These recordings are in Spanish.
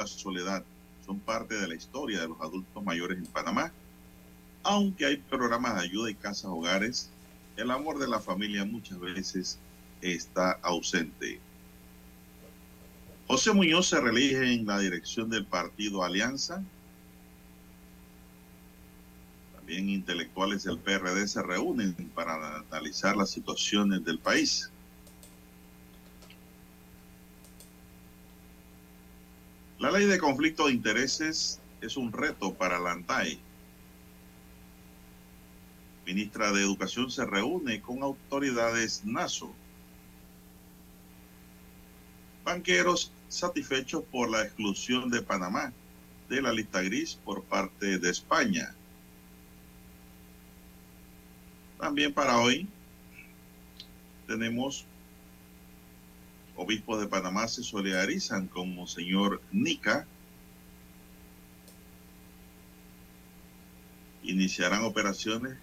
La soledad. Son parte de la historia de los adultos mayores en Panamá. Aunque hay programas de ayuda y casas hogares, el amor de la familia muchas veces está ausente. José Muñoz se reelige en la dirección del partido Alianza. También intelectuales del PRD se reúnen para analizar las situaciones del país. La ley de conflicto de intereses es un reto para la ANTAE. Ministra de Educación se reúne con autoridades NASO. Banqueros satisfechos por la exclusión de Panamá de la lista gris por parte de España. También para hoy tenemos obispos de Panamá se solidarizan con Monseñor Nica. Iniciarán operaciones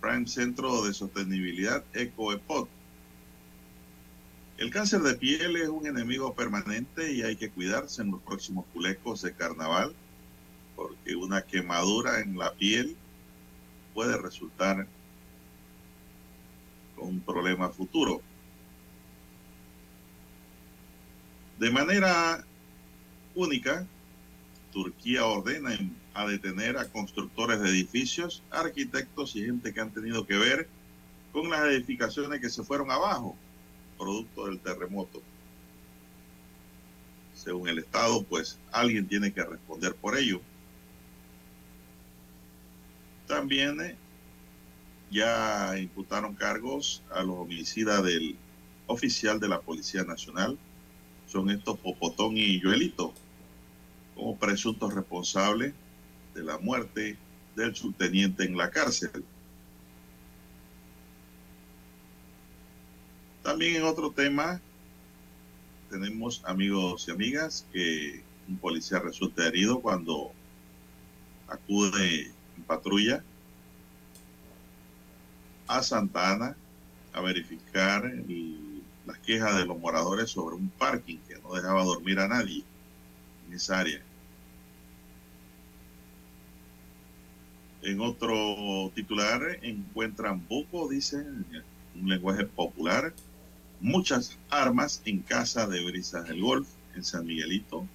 Prime Centro de Sostenibilidad EcoEPOD. El cáncer de piel es un enemigo permanente y hay que cuidarse en los próximos culecos de carnaval porque una quemadura en la piel puede resultar con un problema futuro. De manera única, Turquía ordena en- a detener a constructores de edificios, arquitectos y gente que han tenido que ver con las edificaciones que se fueron abajo, producto del terremoto. Según el Estado, pues alguien tiene que responder por ello. También eh, ya imputaron cargos a los homicidas del oficial de la Policía Nacional, son estos Popotón y Joelito, como presuntos responsables de la muerte del subteniente en la cárcel. También en otro tema, tenemos amigos y amigas que un policía resulta herido cuando acude en patrulla a Santa Ana a verificar el- las quejas de los moradores sobre un parking que no dejaba dormir a nadie en esa área. En otro titular encuentran buco, dicen, en un lenguaje popular, muchas armas en casa de Brisas del Golf, en San Miguelito.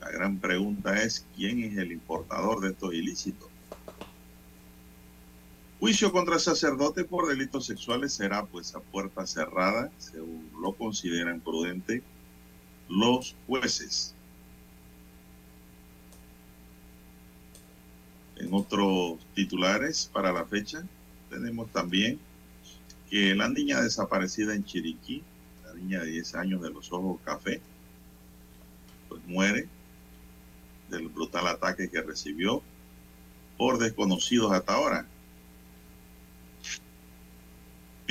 La gran pregunta es, ¿quién es el importador de estos ilícitos? Juicio contra sacerdote por delitos sexuales será pues a puerta cerrada, según lo consideran prudente los jueces. En otros titulares para la fecha tenemos también que la niña desaparecida en Chiriquí, la niña de 10 años de los ojos café, pues muere del brutal ataque que recibió por desconocidos hasta ahora.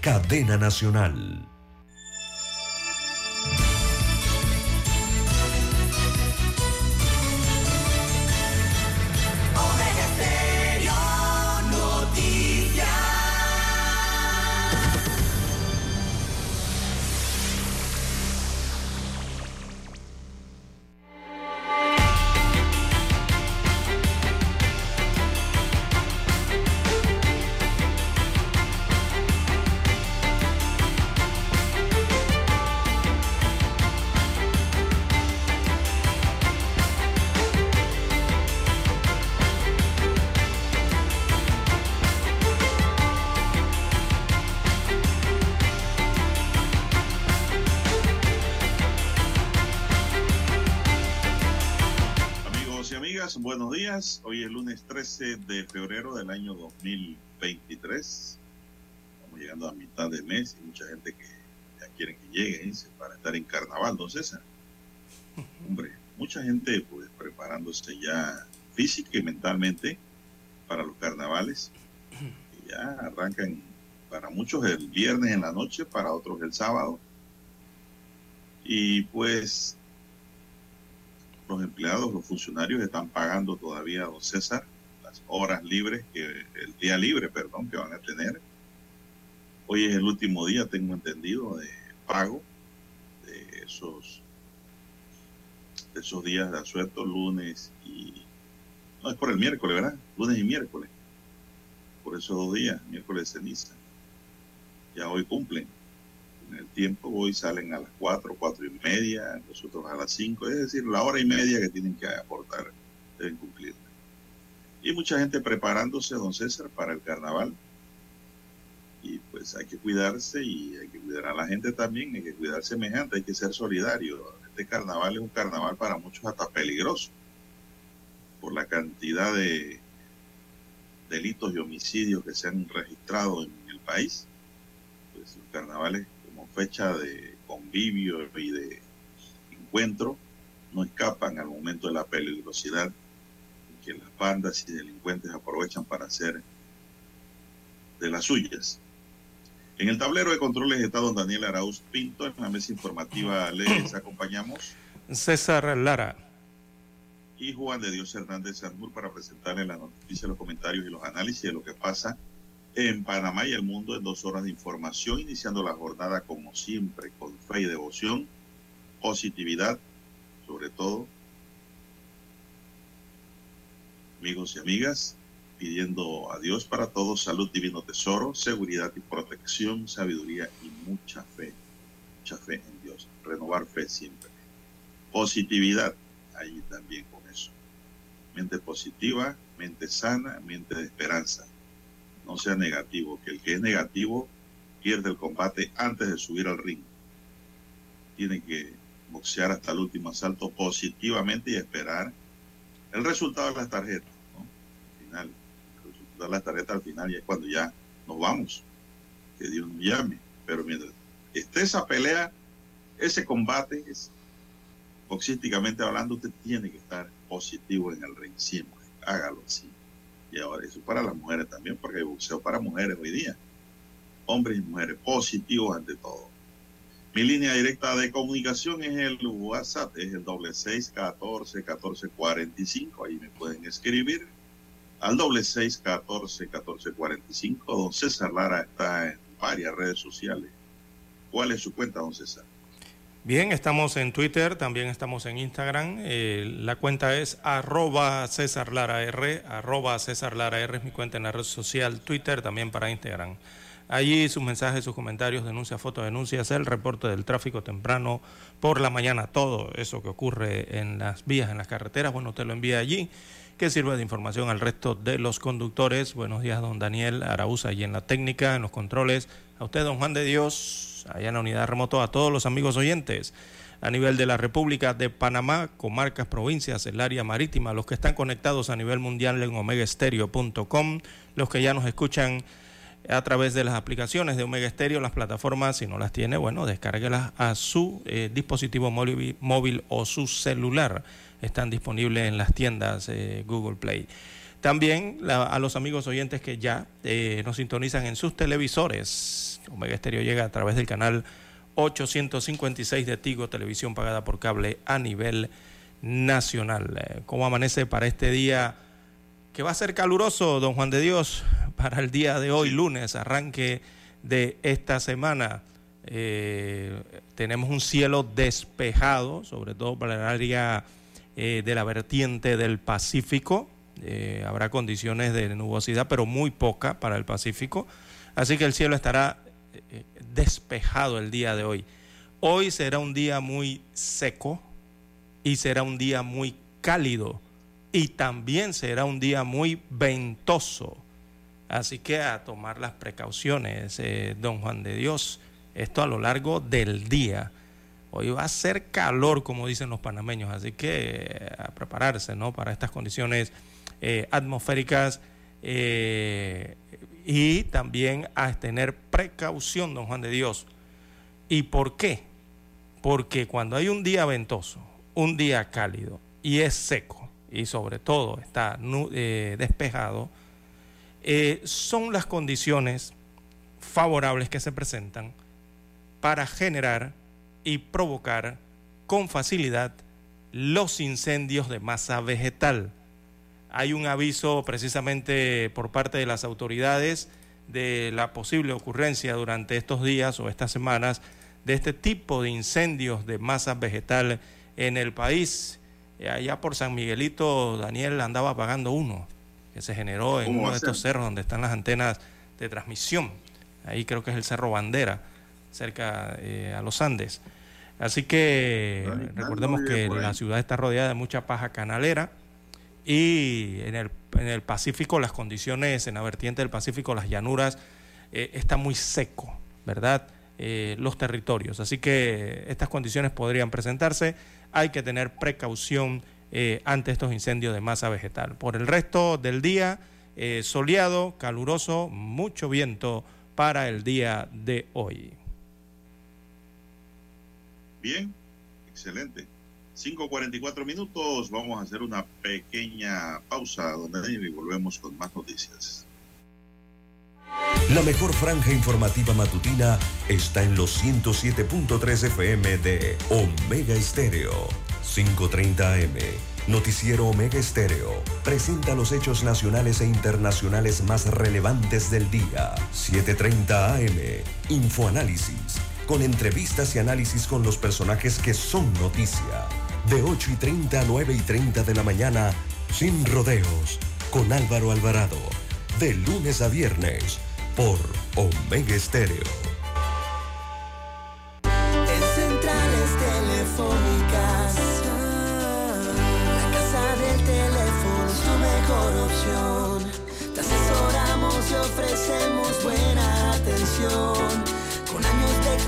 cadena nacional. 13 de febrero del año 2023. Estamos llegando a mitad de mes y mucha gente que ya quiere que llegue para estar en carnaval, don César. Hombre, mucha gente pues preparándose ya física y mentalmente para los carnavales. ya arrancan para muchos el viernes en la noche, para otros el sábado. Y pues los empleados, los funcionarios están pagando todavía, don César, horas libres, que, el día libre, perdón, que van a tener. Hoy es el último día, tengo entendido, de pago de esos, de esos días de asueto, lunes y... No, es por el miércoles, ¿verdad? Lunes y miércoles. Por esos dos días, miércoles ceniza. Ya hoy cumplen en el tiempo, hoy salen a las 4, 4 y media, nosotros a las 5, es decir, la hora y media que tienen que aportar deben cumplir. Y mucha gente preparándose, don César, para el carnaval. Y pues hay que cuidarse y hay que cuidar a la gente también, hay que cuidar semejante, hay que ser solidario. Este carnaval es un carnaval para muchos hasta peligroso, por la cantidad de delitos y homicidios que se han registrado en el país. Pues los carnavales fecha de convivio y de encuentro no escapan al momento de la peligrosidad que las bandas y delincuentes aprovechan para hacer de las suyas. En el tablero de controles está don Daniel Arauz Pinto. En la mesa informativa les acompañamos. César Lara. Y Juan de Dios Hernández Sanmur para presentarle la noticia, los comentarios y los análisis de lo que pasa en Panamá y el mundo en dos horas de información, iniciando la jornada como siempre, con fe y devoción, positividad, sobre todo. Amigos y amigas, pidiendo a Dios para todos salud, divino tesoro, seguridad y protección, sabiduría y mucha fe, mucha fe en Dios, renovar fe siempre. Positividad, ahí también con eso. Mente positiva, mente sana, mente de esperanza no sea negativo, que el que es negativo pierde el combate antes de subir al ring. Tiene que boxear hasta el último asalto positivamente y esperar el resultado de las tarjetas. Al final, de las tarjetas al final y es cuando ya nos vamos. Que Dios nos llame. Pero mientras esté esa pelea, ese combate, es, hablando, usted tiene que estar positivo en el ring siempre. Hágalo así. Y ahora eso para las mujeres también, porque hay boxeo para mujeres hoy día. Hombres y mujeres, positivos ante todo. Mi línea directa de comunicación es el WhatsApp, es el doble seis catorce catorce cuarenta y cinco. Ahí me pueden escribir al doble seis catorce catorce cuarenta y cinco. Don César Lara está en varias redes sociales. ¿Cuál es su cuenta, don César? Bien, estamos en Twitter, también estamos en Instagram. Eh, la cuenta es arroba César Lara R, arroba César Lara R es mi cuenta en la red social Twitter, también para Instagram. Allí sus mensajes, sus comentarios, denuncias, fotos, denuncias, el reporte del tráfico temprano por la mañana, todo eso que ocurre en las vías, en las carreteras, bueno, usted lo envía allí, que sirva de información al resto de los conductores. Buenos días, don Daniel Araúza, allí en la técnica, en los controles. A usted, don Juan de Dios, allá en la unidad remoto, a todos los amigos oyentes a nivel de la República de Panamá, comarcas, provincias, el área marítima, los que están conectados a nivel mundial en omegaestereo.com, los que ya nos escuchan a través de las aplicaciones de Omega Stereo, las plataformas, si no las tiene, bueno, descárguelas a su eh, dispositivo móvil, o su celular. Están disponibles en las tiendas eh, Google Play. También a los amigos oyentes que ya eh, nos sintonizan en sus televisores. Omega Stereo llega a través del canal 856 de Tigo, televisión pagada por cable a nivel nacional. ¿Cómo amanece para este día que va a ser caluroso, don Juan de Dios? para el día de hoy, lunes, arranque de esta semana. Eh, tenemos un cielo despejado, sobre todo para el área eh, de la vertiente del Pacífico. Eh, habrá condiciones de nubosidad, pero muy poca para el Pacífico. Así que el cielo estará despejado el día de hoy. Hoy será un día muy seco y será un día muy cálido y también será un día muy ventoso. Así que a tomar las precauciones, eh, don Juan de Dios, esto a lo largo del día. Hoy va a ser calor, como dicen los panameños, así que eh, a prepararse ¿no? para estas condiciones eh, atmosféricas y también a tener precaución, don Juan de Dios. ¿Y por qué? Porque cuando hay un día ventoso, un día cálido y es seco y sobre todo está despejado, eh, son las condiciones favorables que se presentan para generar y provocar con facilidad los incendios de masa vegetal. Hay un aviso precisamente por parte de las autoridades de la posible ocurrencia durante estos días o estas semanas de este tipo de incendios de masa vegetal en el país. Allá por San Miguelito, Daniel andaba apagando uno que se generó en uno de estos cerros donde están las antenas de transmisión. Ahí creo que es el Cerro Bandera, cerca eh, a los Andes. Así que recordemos que la ciudad está rodeada de mucha paja canalera y en el, en el Pacífico las condiciones, en la vertiente del Pacífico, las llanuras, eh, está muy seco, ¿verdad? Eh, los territorios. Así que estas condiciones podrían presentarse. Hay que tener precaución eh, ante estos incendios de masa vegetal. Por el resto del día, soleado, caluroso, mucho viento para el día de hoy. Bien, excelente. 5.44 minutos, vamos a hacer una pequeña pausa, donde y volvemos con más noticias. La mejor franja informativa matutina está en los 107.3 FM de Omega Estéreo 5.30 AM. Noticiero Omega Estéreo. Presenta los hechos nacionales e internacionales más relevantes del día. 7.30 AM. Infoanálisis. Con entrevistas y análisis con los personajes que son noticia. De 8 y 30 a 9 y 30 de la mañana. Sin rodeos. Con Álvaro Alvarado. De lunes a viernes. Por Omega Estéreo. ofrecemos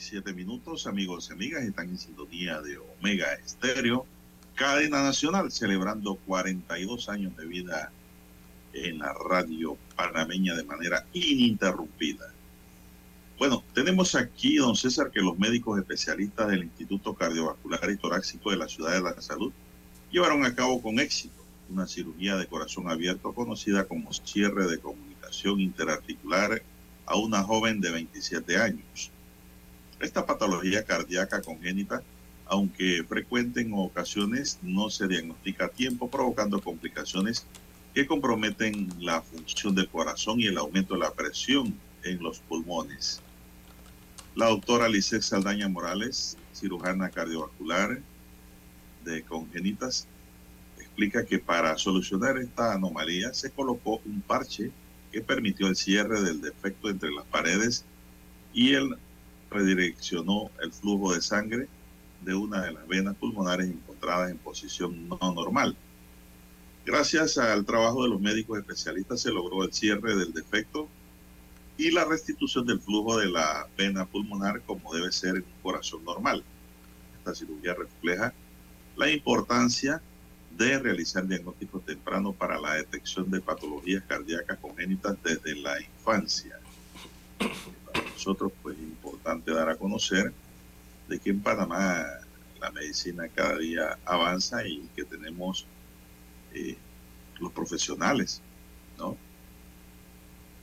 5.47 minutos, amigos y amigas, están en sintonía de Omega Estéreo, cadena nacional, celebrando 42 años de vida en la radio panameña de manera ininterrumpida. Bueno, tenemos aquí, don César, que los médicos especialistas del Instituto Cardiovascular y Torácico de la Ciudad de la Salud llevaron a cabo con éxito una cirugía de corazón abierto conocida como cierre de comunicación interarticular a una joven de 27 años. Esta patología cardíaca congénita, aunque frecuente en ocasiones, no se diagnostica a tiempo, provocando complicaciones que comprometen la función del corazón y el aumento de la presión en los pulmones. La doctora Lice Saldaña Morales, cirujana cardiovascular de congénitas, explica que para solucionar esta anomalía se colocó un parche que permitió el cierre del defecto entre las paredes y él redireccionó el flujo de sangre de una de las venas pulmonares encontradas en posición no normal. Gracias al trabajo de los médicos especialistas se logró el cierre del defecto y la restitución del flujo de la vena pulmonar como debe ser en un corazón normal. Esta cirugía refleja la importancia de realizar diagnóstico temprano para la detección de patologías cardíacas congénitas desde la infancia. Para nosotros, pues, es importante dar a conocer de que en Panamá la medicina cada día avanza y que tenemos eh, los profesionales, ¿no?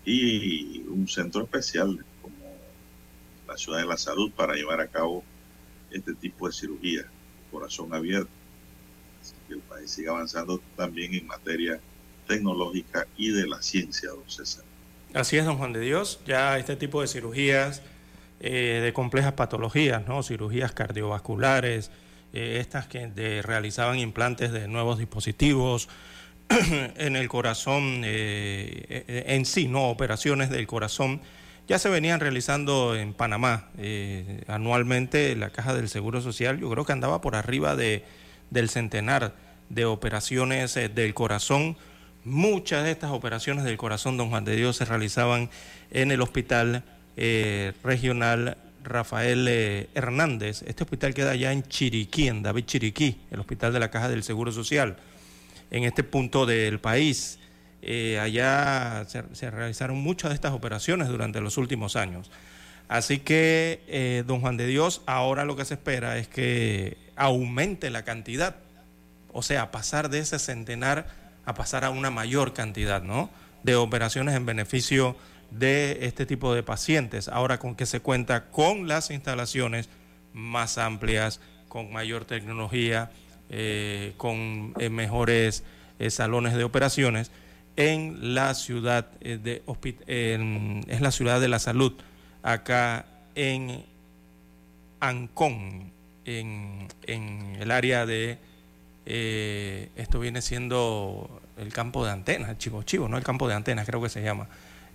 Y un centro especial como la Ciudad de la Salud para llevar a cabo este tipo de cirugía, corazón abierto que el país siga avanzando también en materia tecnológica y de la ciencia, don César. Así es, don Juan de Dios. Ya este tipo de cirugías eh, de complejas patologías, ¿no? cirugías cardiovasculares, eh, estas que realizaban implantes de nuevos dispositivos en el corazón eh, en sí, no operaciones del corazón, ya se venían realizando en Panamá anualmente. La Caja del Seguro Social, yo creo que andaba por arriba de del centenar de operaciones del corazón. Muchas de estas operaciones del corazón, don Juan de Dios, se realizaban en el Hospital eh, Regional Rafael eh, Hernández. Este hospital queda allá en Chiriquí, en David Chiriquí, el hospital de la Caja del Seguro Social, en este punto del país. allá se, se, realizaron muchas de estas operaciones durante los últimos años. Así que, don Juan de Dios, ahora lo que se espera es que aumente la cantidad, o sea, pasar de ese centenar a pasar a una mayor cantidad, ¿no? De operaciones en beneficio de este tipo de pacientes. Ahora con que se cuenta con las instalaciones más amplias, con mayor tecnología, eh, con eh, mejores eh, salones de operaciones en la ciudad de es la ciudad de la salud acá en Ancón en, el área de, eh, esto viene siendo el campo de antenas, Chivo Chivo, ¿no? El campo de antenas creo que se llama.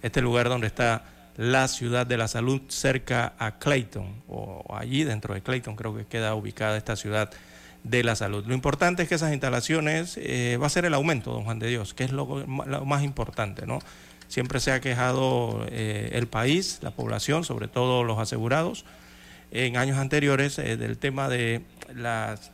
Este lugar donde está la ciudad de la salud cerca a Clayton, o allí dentro de Clayton creo que queda ubicada esta ciudad de la salud. Lo importante es que esas instalaciones eh, va a ser el aumento, don Juan de Dios, que es lo, más importante, ¿no? Siempre se ha quejado eh, el país, la población, sobre todo los asegurados, en años anteriores del tema de las,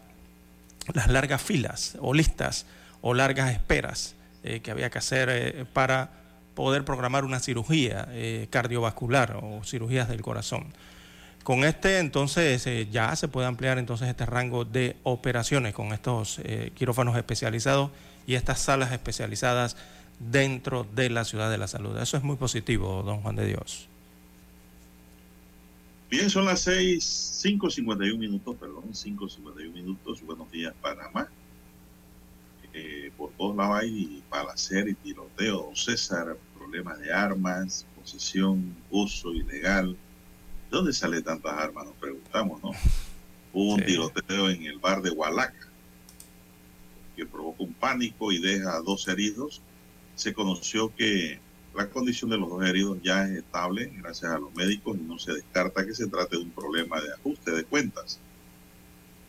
las largas filas o listas o largas esperas eh, que había que hacer eh, para poder programar una cirugía cardiovascular o cirugías del corazón. Con este entonces ya se puede ampliar entonces este rango de operaciones con estos quirófanos especializados y estas salas especializadas dentro de la ciudad de la salud. Eso es muy positivo, don Juan de Dios. Bien, son las seis, cinco cincuenta y un minutos, perdón, cinco cincuenta y un minutos. Buenos días, Panamá. Eh, por todos lados hay palacer y tiroteo. Don César, problemas de armas, posesión, uso ilegal. ¿De dónde sale tantas armas? Nos preguntamos, ¿no? Hubo un tiroteo en el bar de Hualaca que provocó un pánico y deja dos heridos. Se conoció que la condición de los dos heridos ya es estable gracias a los médicos y no se descarta que se trate de un problema de ajuste de cuentas.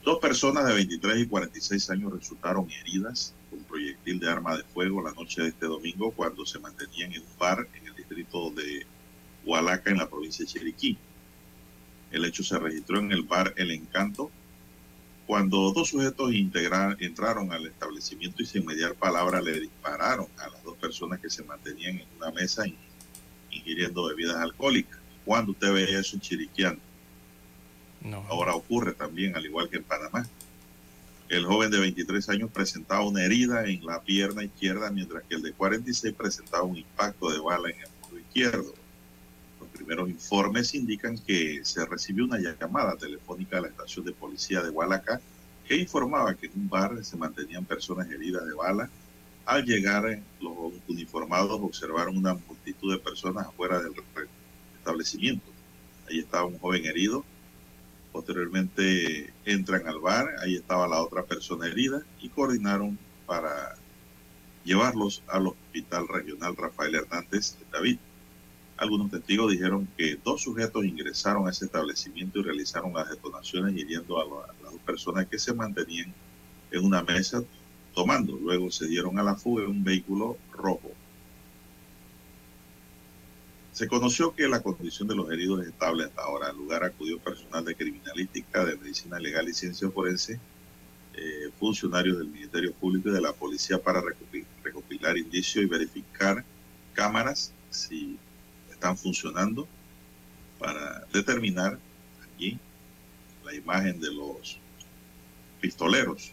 Dos personas de 23 y 46 años resultaron heridas con proyectil de arma de fuego la noche de este domingo cuando se mantenían en un bar en el distrito de Hualaca en la provincia de Chiriquí. El hecho se registró en el bar El Encanto, cuando dos sujetos entraron al establecimiento y sin mediar palabra le dispararon a las dos personas que se mantenían en una mesa ingiriendo bebidas alcohólicas. Cuando usted ve eso en Chiriquiano, ahora ocurre también, al igual que en Panamá. El joven de 23 años presentaba una herida en la pierna izquierda, mientras que el de 46 presentaba un impacto de bala en el muslo izquierdo. Primeros informes indican que se recibió una llamada telefónica a la estación de policía de Hualaca que informaba que en un bar se mantenían personas heridas de bala. Al llegar, los uniformados observaron una multitud de personas afuera del establecimiento. Ahí estaba un joven herido Posteriormente entran al bar, ahí estaba la otra persona herida y coordinaron para llevarlos al Hospital Regional Rafael Hernández de David. Algunos testigos dijeron que dos sujetos ingresaron a ese establecimiento y realizaron las detonaciones hiriendo a, las personas que se mantenían en una mesa tomando. Luego se dieron a la fuga en un vehículo rojo. Se conoció que la condición de los heridos es estable hasta ahora. Al lugar acudió personal de criminalística, de medicina legal y ciencia forense, eh, funcionarios del Ministerio Público y de la Policía para recopilar, indicios y verificar cámaras si están funcionando para determinar aquí la imagen de los pistoleros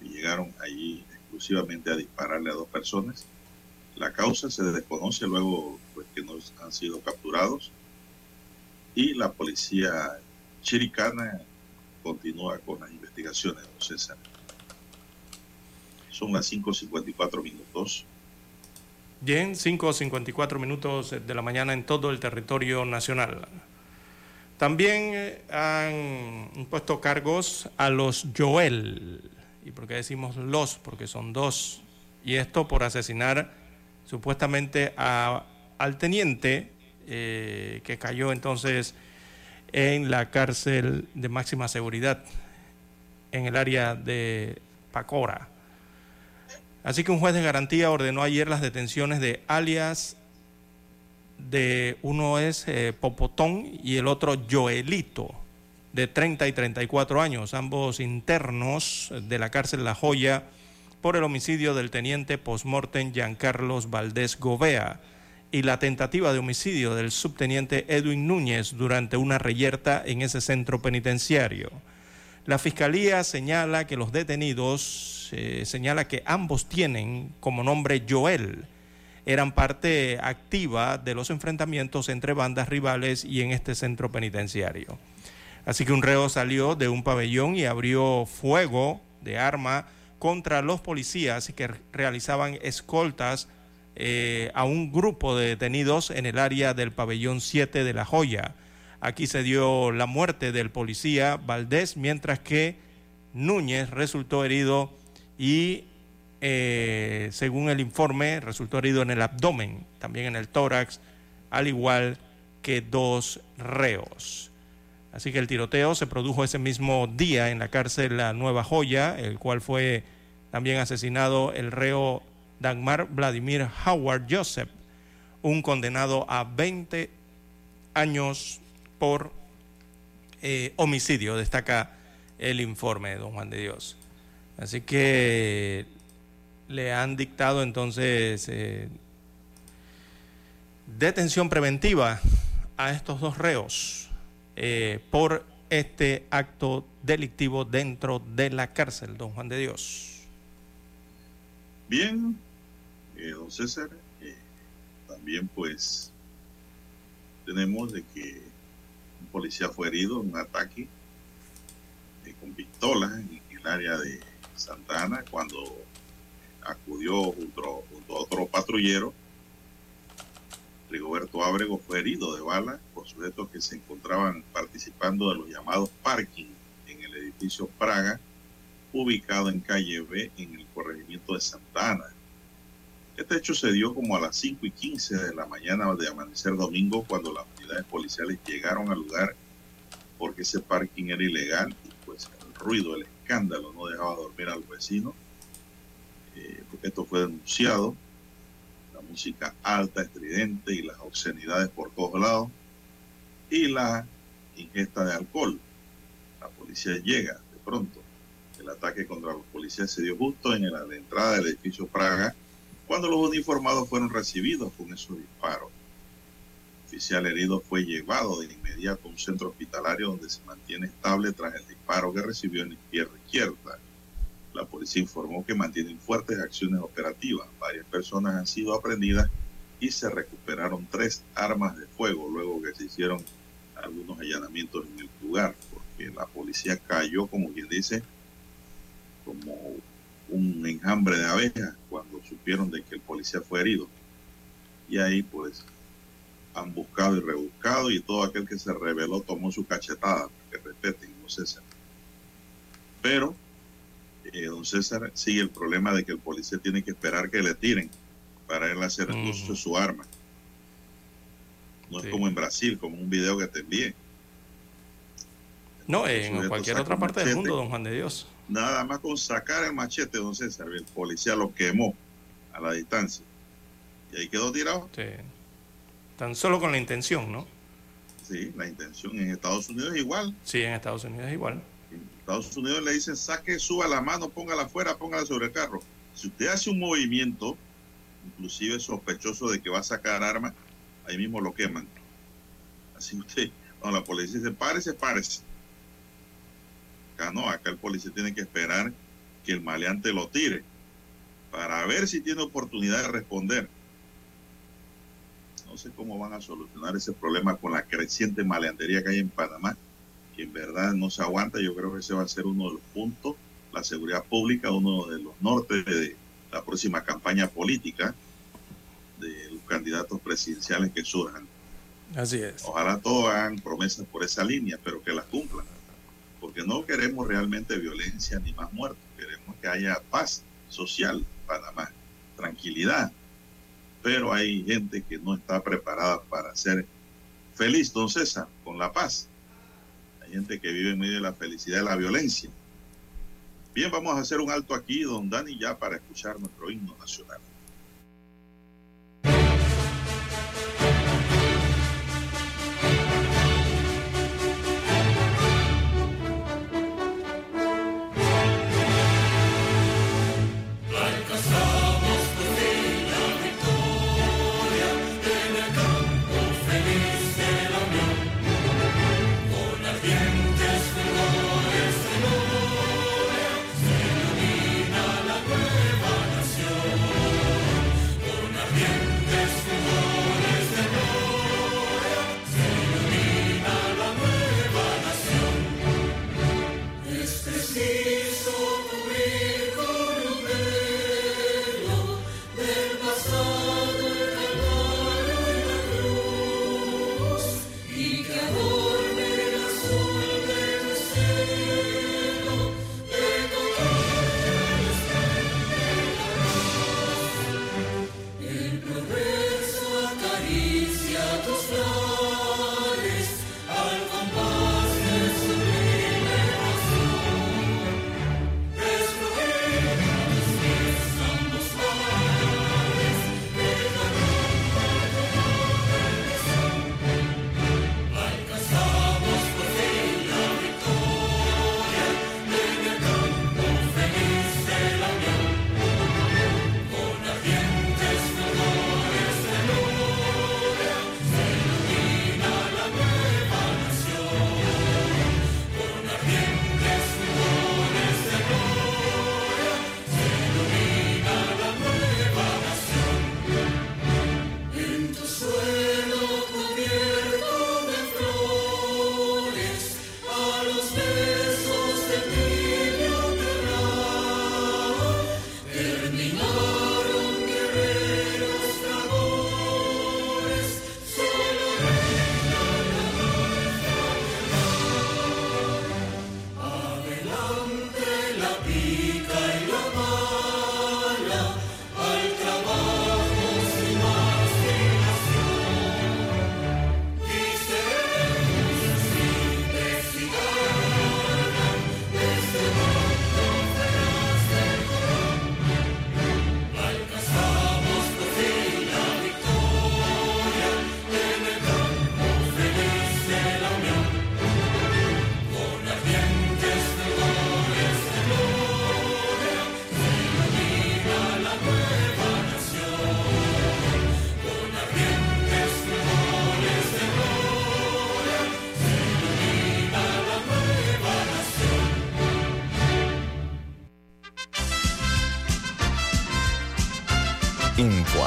que llegaron allí exclusivamente a dispararle a dos personas. La causa se desconoce luego pues, que no han sido capturados. Y la policía chiricana continúa con las investigaciones, don. Son las 5.54 minutos. Bien, 5.54 minutos de la mañana en todo el territorio nacional. También eh, han puesto cargos a los Joel. ¿Y por qué decimos los? Porque son dos. Y esto por asesinar supuestamente a al teniente eh, que cayó entonces en la cárcel de máxima seguridad en el área de Pacora. Así que un juez de garantía ordenó ayer las detenciones de alias de uno es eh, Popotón y el otro Joelito, de 30 y 34 años, ambos internos de la cárcel La Joya por el homicidio del teniente postmortem Giancarlos Valdés Govea y la tentativa de homicidio del subteniente Edwin Núñez durante una reyerta en ese centro penitenciario. La fiscalía señala que los detenidos, eh, señala que ambos tienen como nombre Joel, eran parte activa de los enfrentamientos entre bandas rivales y en este centro penitenciario. Así que un reo salió de un pabellón y abrió fuego de arma contra los policías que realizaban escoltas eh, a un grupo de detenidos en el área del pabellón 7 de La Joya. Aquí se dio la muerte del policía Valdés, mientras que Núñez resultó herido y, eh, según el informe, resultó herido en el abdomen, también en el tórax, al igual que dos reos. Así que el tiroteo se produjo ese mismo día en la cárcel La Nueva Joya, el cual fue también asesinado el reo Dagmar Vladimir Howard Joseph, un condenado a 20 años por eh, homicidio, destaca el informe de don Juan de Dios. Así que le han dictado entonces eh, detención preventiva a estos dos reos eh, por este acto delictivo dentro de la cárcel, don Juan de Dios. Bien, don César, también pues tenemos de que policía fue herido en un ataque eh, con pistolas en el área de Santana cuando acudió junto, junto a otro patrullero. Rigoberto Ábrego fue herido de bala por sujetos que se encontraban participando de los llamados parking en el edificio Praga ubicado en calle B en el corregimiento de Santana. Este hecho se dio como a las 5 y 15 de la mañana de amanecer domingo cuando las unidades policiales llegaron al lugar porque ese parking era ilegal y pues el ruido, el escándalo no dejaba dormir al vecino. Eh, porque esto fue denunciado, la música alta, estridente y las obscenidades por todos lados y la ingesta de alcohol. La policía llega de pronto. El ataque contra los policías se dio justo en la entrada del edificio Praga, cuando los uniformados fueron recibidos con esos disparos. El oficial herido fue llevado de inmediato a un centro hospitalario donde se mantiene estable tras el disparo que recibió en la pierna izquierda. La policía informó que mantienen fuertes acciones operativas. Varias personas han sido aprendidas y se recuperaron tres armas de fuego luego que se hicieron algunos allanamientos en el lugar, porque la policía cayó, como quien dice, como un enjambre de abejas cuando supieron de que el policía fue herido. Y ahí pues han buscado y rebuscado y todo aquel que se rebeló tomó su cachetada, que respeten, don César. Pero, eh, don César, sigue el problema de que el policía tiene que esperar que le tiren para él hacer uso de su arma. No es como en Brasil, como un video que te envié. No, en cualquier otra parte del mundo, don Juan de Dios. Nada más con sacar el machete, don César, el policía lo quemó a la distancia. Y ahí quedó tirado. Sí. Tan solo con la intención, ¿no? Sí, la intención. En Estados Unidos es igual. Sí, en Estados Unidos es igual. En Estados Unidos le dicen, saque, suba la mano, póngala afuera, póngala sobre el carro. Si usted hace un movimiento, inclusive sospechoso de que va a sacar armas, ahí mismo lo queman. Así usted, cuando la policía dice, párese, párese. Acá no, acá el policía tiene que esperar que el maleante lo tire para ver si tiene oportunidad de responder. No sé cómo van a solucionar ese problema con la creciente maleantería que hay en Panamá, que en verdad no se aguanta. Yo creo que ese va a ser uno de los puntos, la seguridad pública, uno de los nortes de la próxima campaña política de los candidatos presidenciales que surjan. Así es. Ojalá todos hagan promesas por esa línea, pero que las cumplan. Porque no queremos realmente violencia ni más muertos. Queremos que haya paz social en Panamá, tranquilidad. Pero hay gente que no está preparada para ser feliz, don César, con la paz. Hay gente que vive en medio de la felicidad y la violencia. Bien, vamos a hacer un alto aquí, don Dani, ya para escuchar nuestro himno nacional.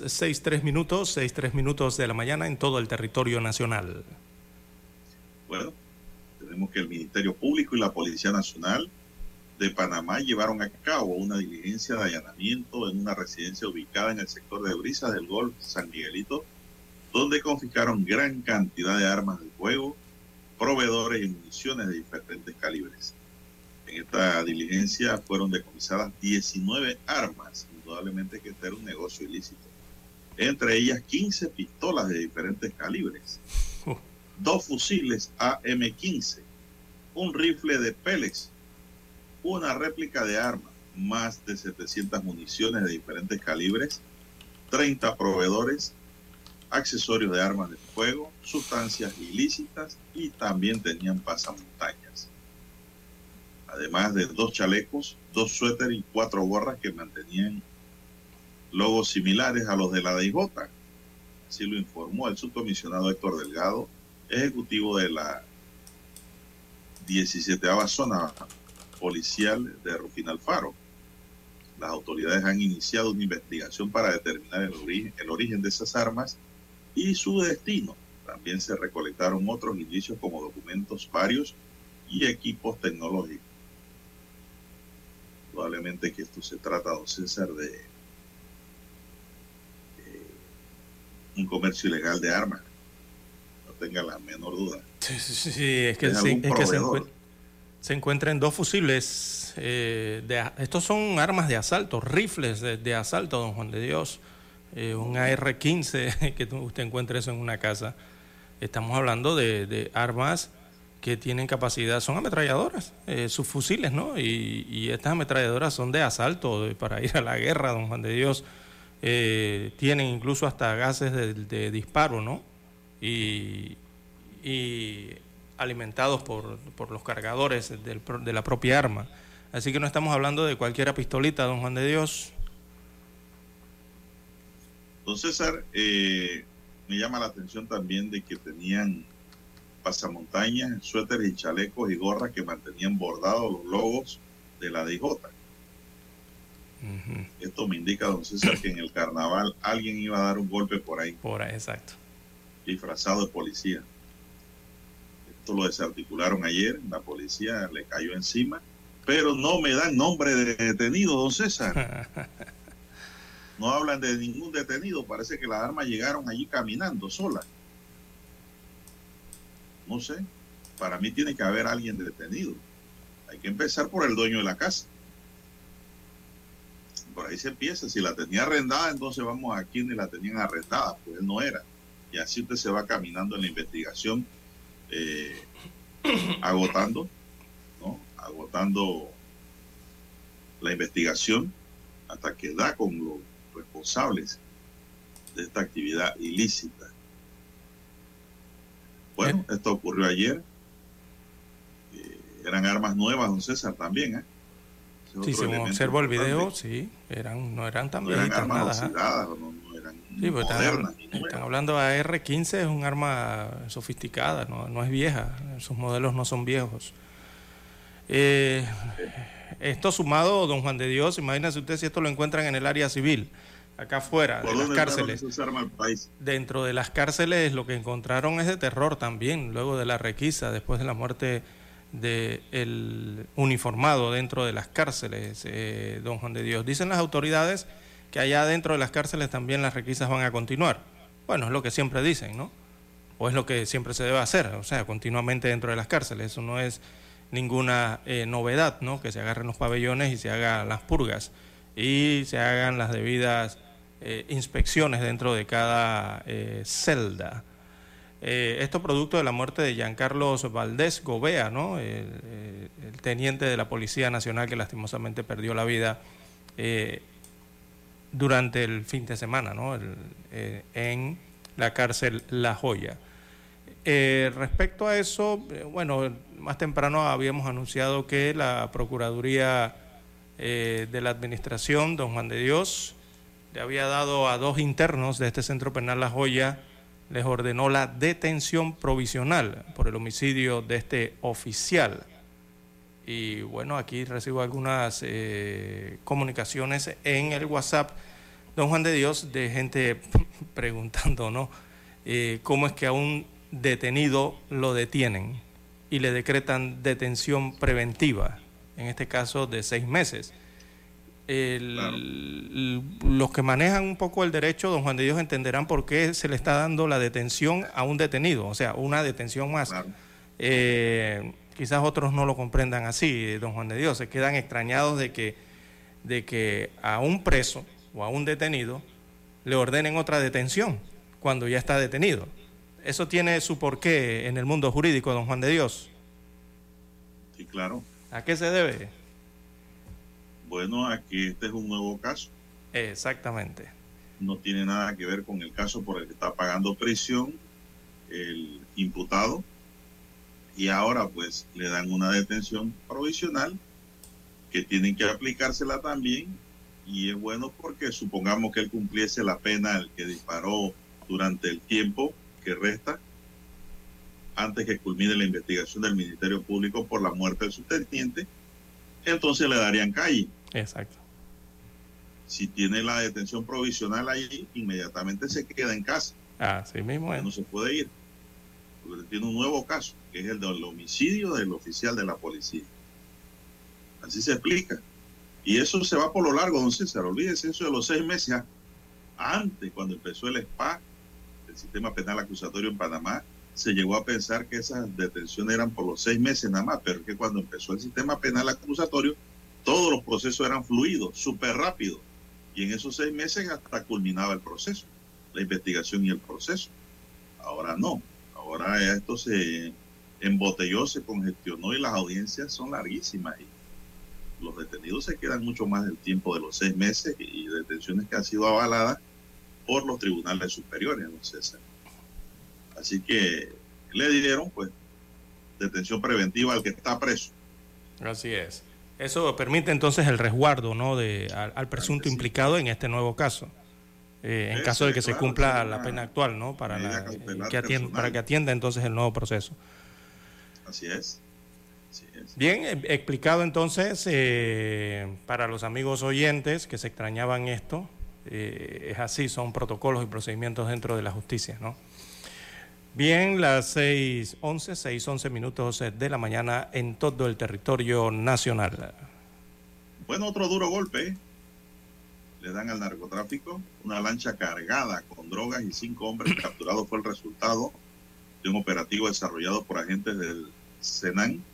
Las seis tres minutos, seis tres minutos de la mañana en todo el territorio nacional. Bueno, tenemos que el Ministerio Público y la Policía Nacional de Panamá llevaron a cabo una diligencia de allanamiento en una residencia ubicada en el sector de Brisa del Golf San Miguelito, donde confiscaron gran cantidad de armas de fuego, proveedores y municiones de diferentes calibres. En esta diligencia fueron decomisadas 19 armas indudablemente que este era un negocio ilícito. Entre ellas 15 pistolas de diferentes calibres, uh. dos fusiles AM-15, un rifle de Pélex, una réplica de arma, más de 700 municiones de diferentes calibres, 30 proveedores, accesorios de armas de fuego, sustancias ilícitas y también tenían pasamontañas. Además de dos chalecos, dos suéteres y cuatro gorras que mantenían logos similares a los de la DIJ. Así lo informó el subcomisionado Héctor Delgado, ejecutivo de la 17 zona policial de Rufín Alfaro. Las autoridades han iniciado una investigación para determinar el origen, el origen de esas armas y su destino. También se recolectaron otros indicios como documentos varios y equipos tecnológicos. Probablemente que esto se trata, don César, de un comercio ilegal de armas. No tenga la menor duda. Sí, sí, sí es que, se, encuentran dos fusiles. Eh, de, estos son armas de asalto, rifles de, asalto, don Juan de Dios. Eh, un AR-15, que usted encuentre eso en una casa. Estamos hablando de, armas que tienen capacidad, son ametralladoras, eh, sus fusiles, ¿no? Y, y, estas ametralladoras son de asalto, para ir a la guerra, don Juan de Dios. Eh, tienen incluso hasta gases de, disparo, ¿no? Y, alimentados por, los cargadores de la propia arma. Así que no estamos hablando de cualquier pistolita, don Juan de Dios. Don César, eh, me llama la atención también de que tenían pasamontañas, suéteres y chalecos y gorras que mantenían bordados los logos de la DJ. Esto me indica, don César, que en el carnaval alguien iba a dar un golpe por ahí. Por ahí, exacto. Disfrazado de policía. Esto lo desarticularon ayer, la policía le cayó encima, pero no me dan nombre de detenido, don César. No hablan de ningún detenido, parece que las armas llegaron allí caminando solas. No sé, para mí tiene que haber alguien detenido. Hay que empezar por el dueño de la casa por ahí se empieza. Si la tenía arrendada, entonces vamos a quienes la tenían arrendada, pues él no era. Y así usted se va caminando en la investigación, eh, agotando, ¿no? Agotando la investigación hasta que da con los responsables de esta actividad ilícita. Bueno, esto ocurrió ayer. Eh, eran armas nuevas, don César, también, ¿eh? Sí, si observo el video, sí, eran, no eran tan no eran nada. No, eran sí, pues están, están, hablando de AR-15, es un arma sofisticada, no, no es vieja, sus modelos no son viejos. Eh, esto sumado, don Juan de Dios, imagínese usted si esto lo encuentran en el área civil, acá afuera, de las cárceles. Dentro de las cárceles lo que encontraron es de terror también, luego de la requisa, después de la muerte del el uniformado dentro de las cárceles, eh, don Juan de Dios. Dicen las autoridades que allá dentro de las cárceles también las requisas van a continuar. Bueno, es lo que siempre dicen, ¿no? O es lo que siempre se debe hacer, o sea, continuamente dentro de las cárceles. Eso no es ninguna eh, novedad, ¿no? Que se agarren los pabellones y se hagan las purgas y se hagan las debidas eh, inspecciones dentro de cada celda Eh, esto producto de la muerte de Giancarlos Valdés Gobea, ¿no? El, teniente de la Policía Nacional que lastimosamente perdió la vida eh, durante el fin de semana, ¿no? Eh, en la cárcel La Joya. respecto a eso, bueno, más temprano habíamos anunciado que la Procuraduría de la Administración, don Juan de Dios, le había dado a dos internos de este centro penal La Joya les ordenó la detención provisional por el homicidio de este oficial. Y bueno, aquí recibo algunas eh, comunicaciones en el WhatsApp, don Juan de Dios, de gente preguntando, ¿no? Eh, ¿Cómo es que a un detenido lo detienen y le decretan detención preventiva, en este caso de seis meses? Los que manejan un poco el derecho, don Juan de Dios, entenderán por qué se le está dando la detención a un detenido, o sea, una detención más. Eh, quizás otros no lo comprendan así, don Juan de Dios, se quedan extrañados de que, de que a un preso o a un detenido le ordenen otra detención cuando ya está detenido. Eso tiene su porqué en el mundo jurídico, don Juan de Dios. Sí, claro. ¿A qué se debe? Bueno, aquí este es un nuevo caso. Exactamente. No tiene nada que ver con el caso por el que está pagando prisión el imputado y ahora pues le dan una detención provisional que tienen que aplicársela también y es bueno porque supongamos que él cumpliese la pena el que disparó durante el tiempo que resta antes que culmine la investigación del Ministerio Público por la muerte del subteniente, entonces le darían calle. Exacto. Si tiene la detención provisional ahí, inmediatamente se queda en casa. Así mismo No se puede ir. Porque tiene un nuevo caso, que es el del homicidio del oficial de la policía. Así se explica. Y eso se va por lo largo, don César. Olvídese eso de los seis meses antes, cuando empezó el SPA, el sistema penal acusatorio en Panamá, se llegó a pensar que esas detenciones eran por los seis meses nada más, pero que cuando empezó el sistema penal acusatorio, todos los procesos eran fluidos, súper rápidos. Y en esos seis meses hasta culminaba el proceso, la investigación y el proceso. Ahora no. Ahora esto se embotelló, se congestionó y las audiencias son larguísimas. Y los detenidos se quedan mucho más del tiempo de los seis meses y detenciones que han sido avaladas por los tribunales superiores, no César. Así que le dieron, pues, detención preventiva al que está preso. Así es. Eso permite entonces el resguardo ¿no? de, al, presunto implicado en este nuevo caso. Eh, en caso de que se cumpla la pena actual, ¿no? Para, la, que atienda, para que atienda entonces el nuevo proceso. Así es. Bien, eh, explicado entonces eh, para los amigos oyentes que se extrañaban esto, es así, son protocolos y procedimientos dentro de la justicia, ¿no? Bien, las 6.11, 6.11 minutos de la mañana en todo el territorio nacional. Bueno, otro duro golpe. Le dan al narcotráfico. Una lancha cargada con drogas y cinco hombres capturados fue el resultado de un operativo desarrollado por agentes del SENAN,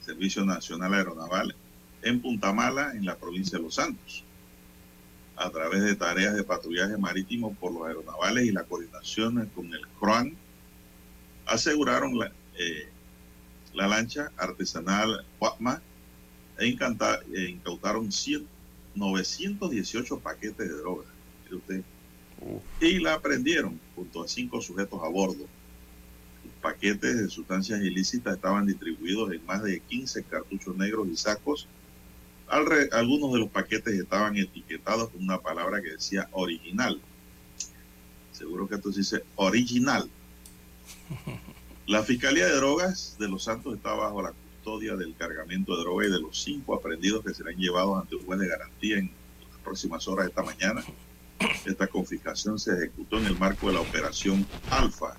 Servicio Nacional Aeronaval, en Punta Mala, en la provincia de Los Santos, a través de tareas de patrullaje marítimo por los aeronavales y la coordinación con el CROAN aseguraron la, eh, la lancha artesanal Guatma e, e incautaron 100, 918 paquetes de droga. Usted, y la aprendieron junto a cinco sujetos a bordo. Los paquetes de sustancias ilícitas estaban distribuidos en más de 15 cartuchos negros y sacos. algunos de los paquetes estaban etiquetados con una palabra que decía original. Seguro que esto dice original. La Fiscalía de Drogas de Los Santos está bajo la custodia del cargamento de droga y de los cinco aprendidos que serán llevados ante un juez de garantía en las próximas horas de esta mañana. Esta confiscación se ejecutó en el marco de la operación Alfa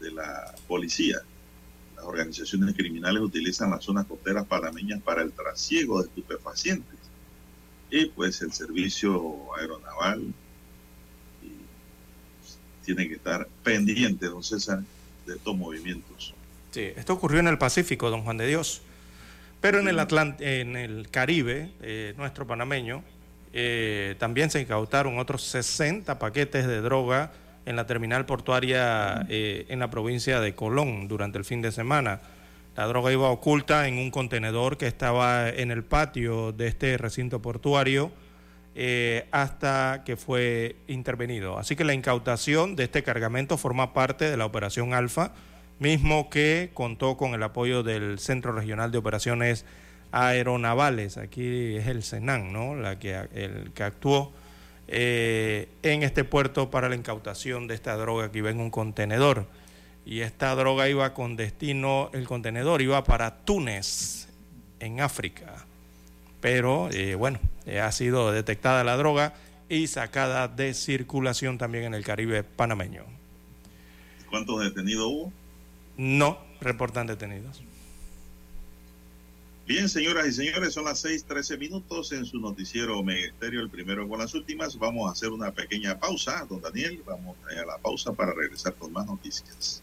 de la policía. Las organizaciones criminales utilizan las zonas costeras panameñas para el trasiego de estupefacientes. Y pues el servicio aeronaval tiene que estar pendiente, don César, de estos movimientos. Sí, esto ocurrió en el Pacífico, don Juan de Dios. Pero en el, en el Caribe, eh, nuestro panameño, eh, también se incautaron otros 60 paquetes de droga en la terminal portuaria eh, en la provincia de Colón durante el fin de semana. La droga iba oculta en un contenedor que estaba en el patio de este recinto portuario eh, hasta que fue intervenido. Así que la incautación de este cargamento forma parte de la operación Alfa, mismo que contó con el apoyo del Centro Regional de Operaciones Aeronavales. Aquí es el CENAN, ¿no? La que, el que actuó eh, en este puerto para la incautación de esta droga que iba en un contenedor. Y esta droga iba con destino, el contenedor iba para Túnez, en África. Pero eh, bueno, eh, ha sido detectada la droga y sacada de circulación también en el Caribe panameño. ¿Cuántos detenidos hubo? No reportan detenidos. Bien, señoras y señores, son las 6:13 minutos en su noticiero Megesterio, el primero con las últimas. Vamos a hacer una pequeña pausa, don Daniel. Vamos a la pausa para regresar con más noticias.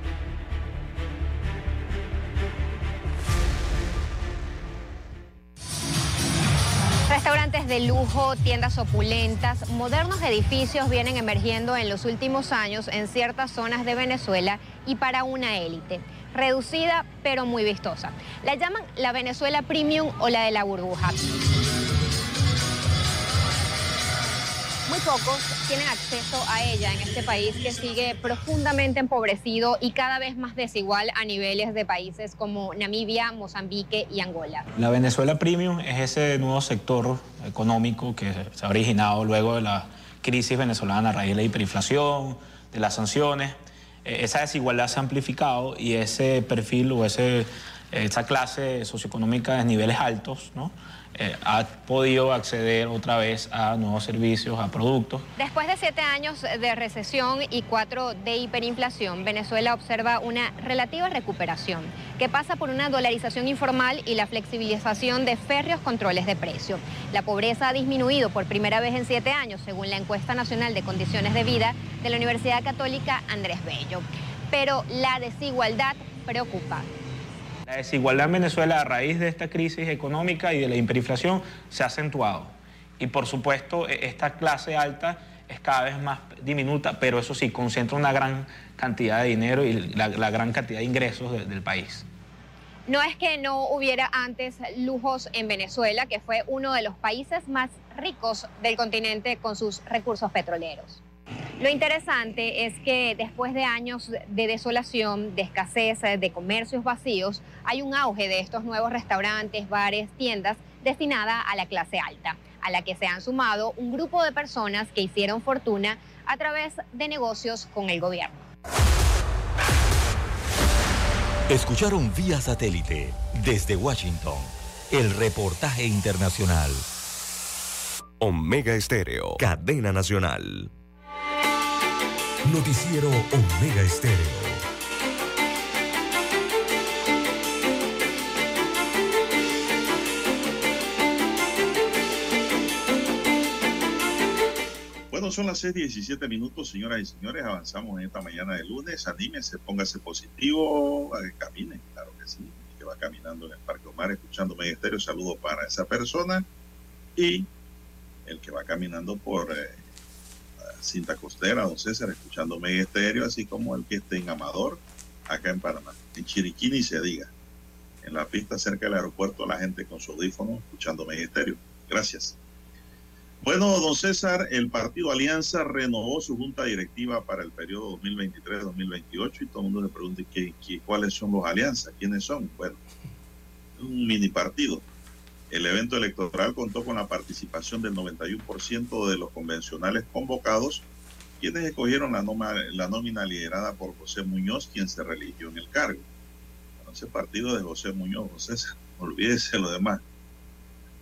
Restaurantes de lujo, tiendas opulentas, modernos edificios vienen emergiendo en los últimos años en ciertas zonas de Venezuela y para una élite reducida pero muy vistosa. La llaman la Venezuela Premium o la de la burbuja. Muy pocos tienen acceso a ella en este país que sigue profundamente empobrecido y cada vez más desigual a niveles de países como Namibia, Mozambique y Angola. La Venezuela Premium es ese nuevo sector económico que se ha originado luego de la crisis venezolana a raíz de la hiperinflación, de las sanciones. Eh, esa desigualdad se ha amplificado y ese perfil o esa clase socioeconómica de niveles altos, ¿no? Eh, ha podido acceder otra vez a nuevos servicios, a productos. Después de siete años de recesión y cuatro de hiperinflación, Venezuela observa una relativa recuperación que pasa por una dolarización informal y la flexibilización de férreos controles de precio. La pobreza ha disminuido por primera vez en siete años, según la encuesta nacional de condiciones de vida de la Universidad Católica Andrés Bello. Pero la desigualdad preocupa. La desigualdad en Venezuela a raíz de esta crisis económica y de la hiperinflación se ha acentuado. Y por supuesto, e, esta clase alta es cada vez más diminuta, pero eso sí, concentra una gran cantidad de dinero y la, gran cantidad de ingresos del país. No es que no hubiera antes lujos en Venezuela, que fue uno de los países más ricos del continente con sus recursos petroleros. Lo interesante es que después de años de desolación, de escasez, de comercios vacíos, hay un auge de estos nuevos restaurantes, bares, tiendas destinada a la clase alta, a la que se han sumado un grupo de personas que hicieron fortuna a través de negocios con el gobierno. Escucharon vía satélite desde Washington el reportaje internacional. Omega Estéreo, cadena nacional. Noticiero Omega Estéreo. Bueno, son las 6:17 minutos, señoras y señores. Avanzamos en esta mañana de lunes. Anímense, póngase positivo, eh, camine, claro que sí. Que va caminando en el Parque Omar, escuchando Omega Estéreo. Saludo para esa persona. Y el que va caminando por eh, cinta costera, don César, escuchando Mega Estéreo, así como el que esté en Amador, acá en Panamá. En Chiriquí ni se diga. En la pista cerca del aeropuerto, la gente con su audífono escuchando Mega Estéreo. Gracias. Bueno, don César, el partido Alianza renovó su junta directiva para el periodo 2023-2028 y todo el mundo se pregunta ¿qué, cuáles son los alianzas, quiénes son. Bueno, un mini partido. El evento electoral contó con la participación del 91% de los convencionales convocados, quienes escogieron la, nómina liderada por José Muñoz, quien se religió en el cargo. ese partido de José Muñoz, José, olvídese lo demás.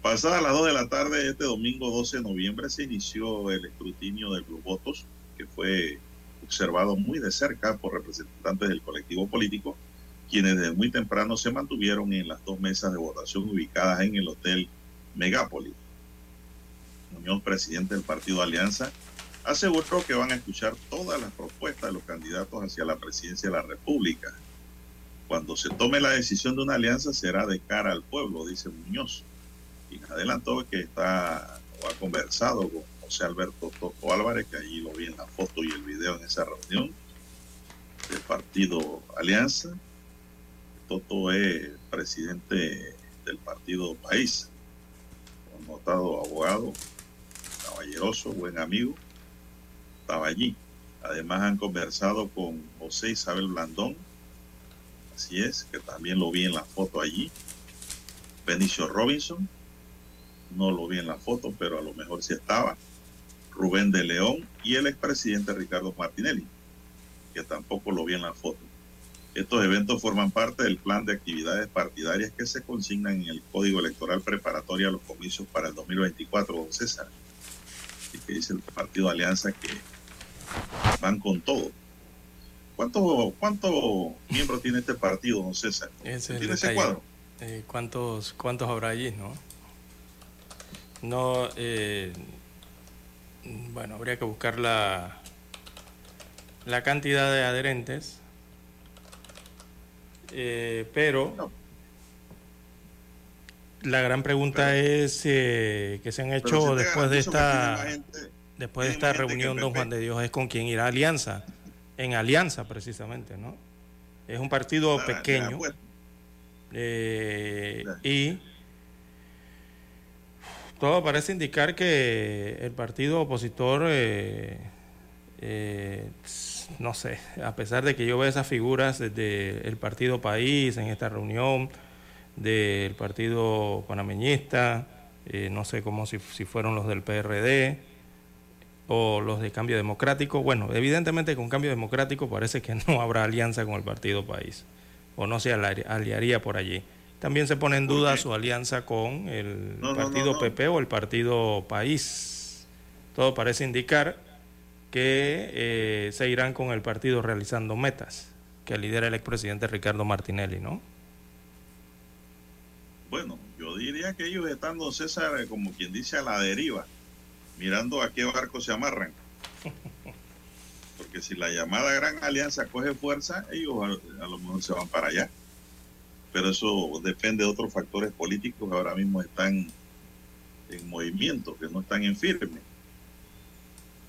Pasada las 2 de la tarde, este domingo 12 de noviembre, se inició el escrutinio de los votos, que fue observado muy de cerca por representantes del colectivo político, quienes desde muy temprano se mantuvieron en las dos mesas de votación ubicadas en el Hotel Megápolis. Muñoz, presidente del Partido Alianza, aseguró que van a escuchar todas las propuestas de los candidatos hacia la presidencia de la República. Cuando se tome la decisión de una alianza será de cara al pueblo, dice Muñoz y adelantó que está o ha conversado con José Alberto Toto Álvarez, que allí lo vi en la foto y el video en esa reunión del partido Alianza. Toto es presidente del partido País, un notado abogado, caballeroso, buen amigo, estaba allí. Además han conversado con José Isabel Blandón, así es, que también lo vi en la foto allí. Benicio Robinson, no lo vi en la foto, pero a lo mejor sí estaba, Rubén de León y el expresidente Ricardo Martinelli, que tampoco lo vi en la foto. Estos eventos forman parte del plan de actividades partidarias que se consignan en el Código Electoral Preparatorio a los comicios para el 2024, don César. Y que dice el Partido Alianza que van con todo. ¿Cuántos cuánto miembros tiene este partido, don César? ¿Tiene ese cuadro? Eh, ¿cuántos, ¿Cuántos habrá allí, no? No, eh, bueno, habría que buscar la, la cantidad de adherentes, eh, pero la gran pregunta es eh, que se han hecho después de esta después de esta reunión, don Juan de Dios, es con quién irá Alianza, en Alianza precisamente, ¿no? Es un partido pequeño. y todo parece indicar que el partido opositor, eh, eh, no sé, a pesar de que yo veo esas figuras desde el partido País en esta reunión, del partido panameñista, eh, no sé cómo si, si, fueron los del PRD o los de Cambio Democrático. Bueno, evidentemente con Cambio Democrático parece que no habrá alianza con el partido País, o no se aliaría por allí. También se pone en duda su alianza con el partido PP o el partido País. Todo parece indicar que eh, se irán con el partido realizando metas, que lidera el expresidente Ricardo Martinelli, ¿no? Bueno, yo diría que ellos están, don César, como quien dice, a la deriva, mirando a qué barco se amarran. Porque si la llamada Gran Alianza coge fuerza, ellos a lo mejor se van para allá pero eso depende de otros factores políticos que ahora mismo están en movimiento, que no están en firme.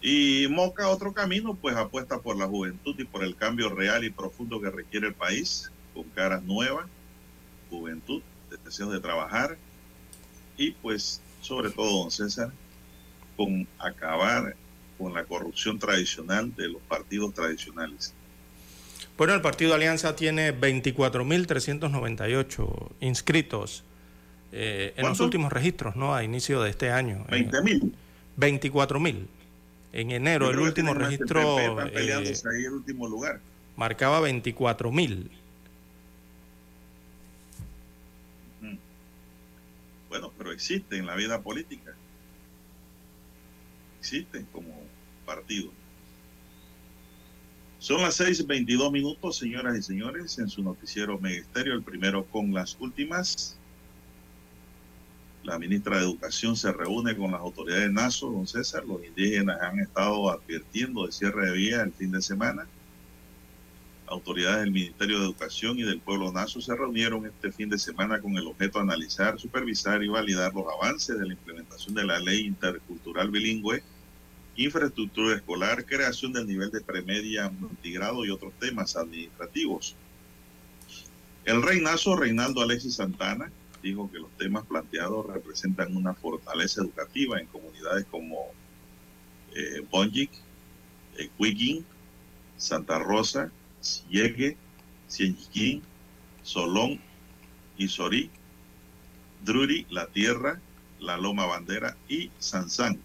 Y Moca, otro camino, pues apuesta por la juventud y por el cambio real y profundo que requiere el país, con caras nuevas, juventud, deseos de trabajar y pues sobre todo, don César, con acabar con la corrupción tradicional de los partidos tradicionales. Bueno, el Partido Alianza tiene 24.398 inscritos eh, en los últimos registros, ¿no? A inicio de este año. ¿20.000? 24.000. En enero, el último registro. Eh, el último lugar. Marcaba 24.000. Bueno, pero existe en la vida política. Existen como partido. Son las 6:22 minutos, señoras y señores, en su noticiero Megesterio, el primero con las últimas. La ministra de Educación se reúne con las autoridades de NASO, don César. Los indígenas han estado advirtiendo de cierre de vía el fin de semana. Autoridades del Ministerio de Educación y del pueblo NASO se reunieron este fin de semana con el objeto de analizar, supervisar y validar los avances de la implementación de la ley intercultural bilingüe infraestructura escolar, creación del nivel de premedia multigrado y otros temas administrativos. El reinazo Reinaldo Alexis Santana dijo que los temas planteados representan una fortaleza educativa en comunidades como eh, Bonjic, eh, Santa Rosa, Siegue, Cienjiquín, Solón, Isorí, Druri, La Tierra, La Loma Bandera y Sansán.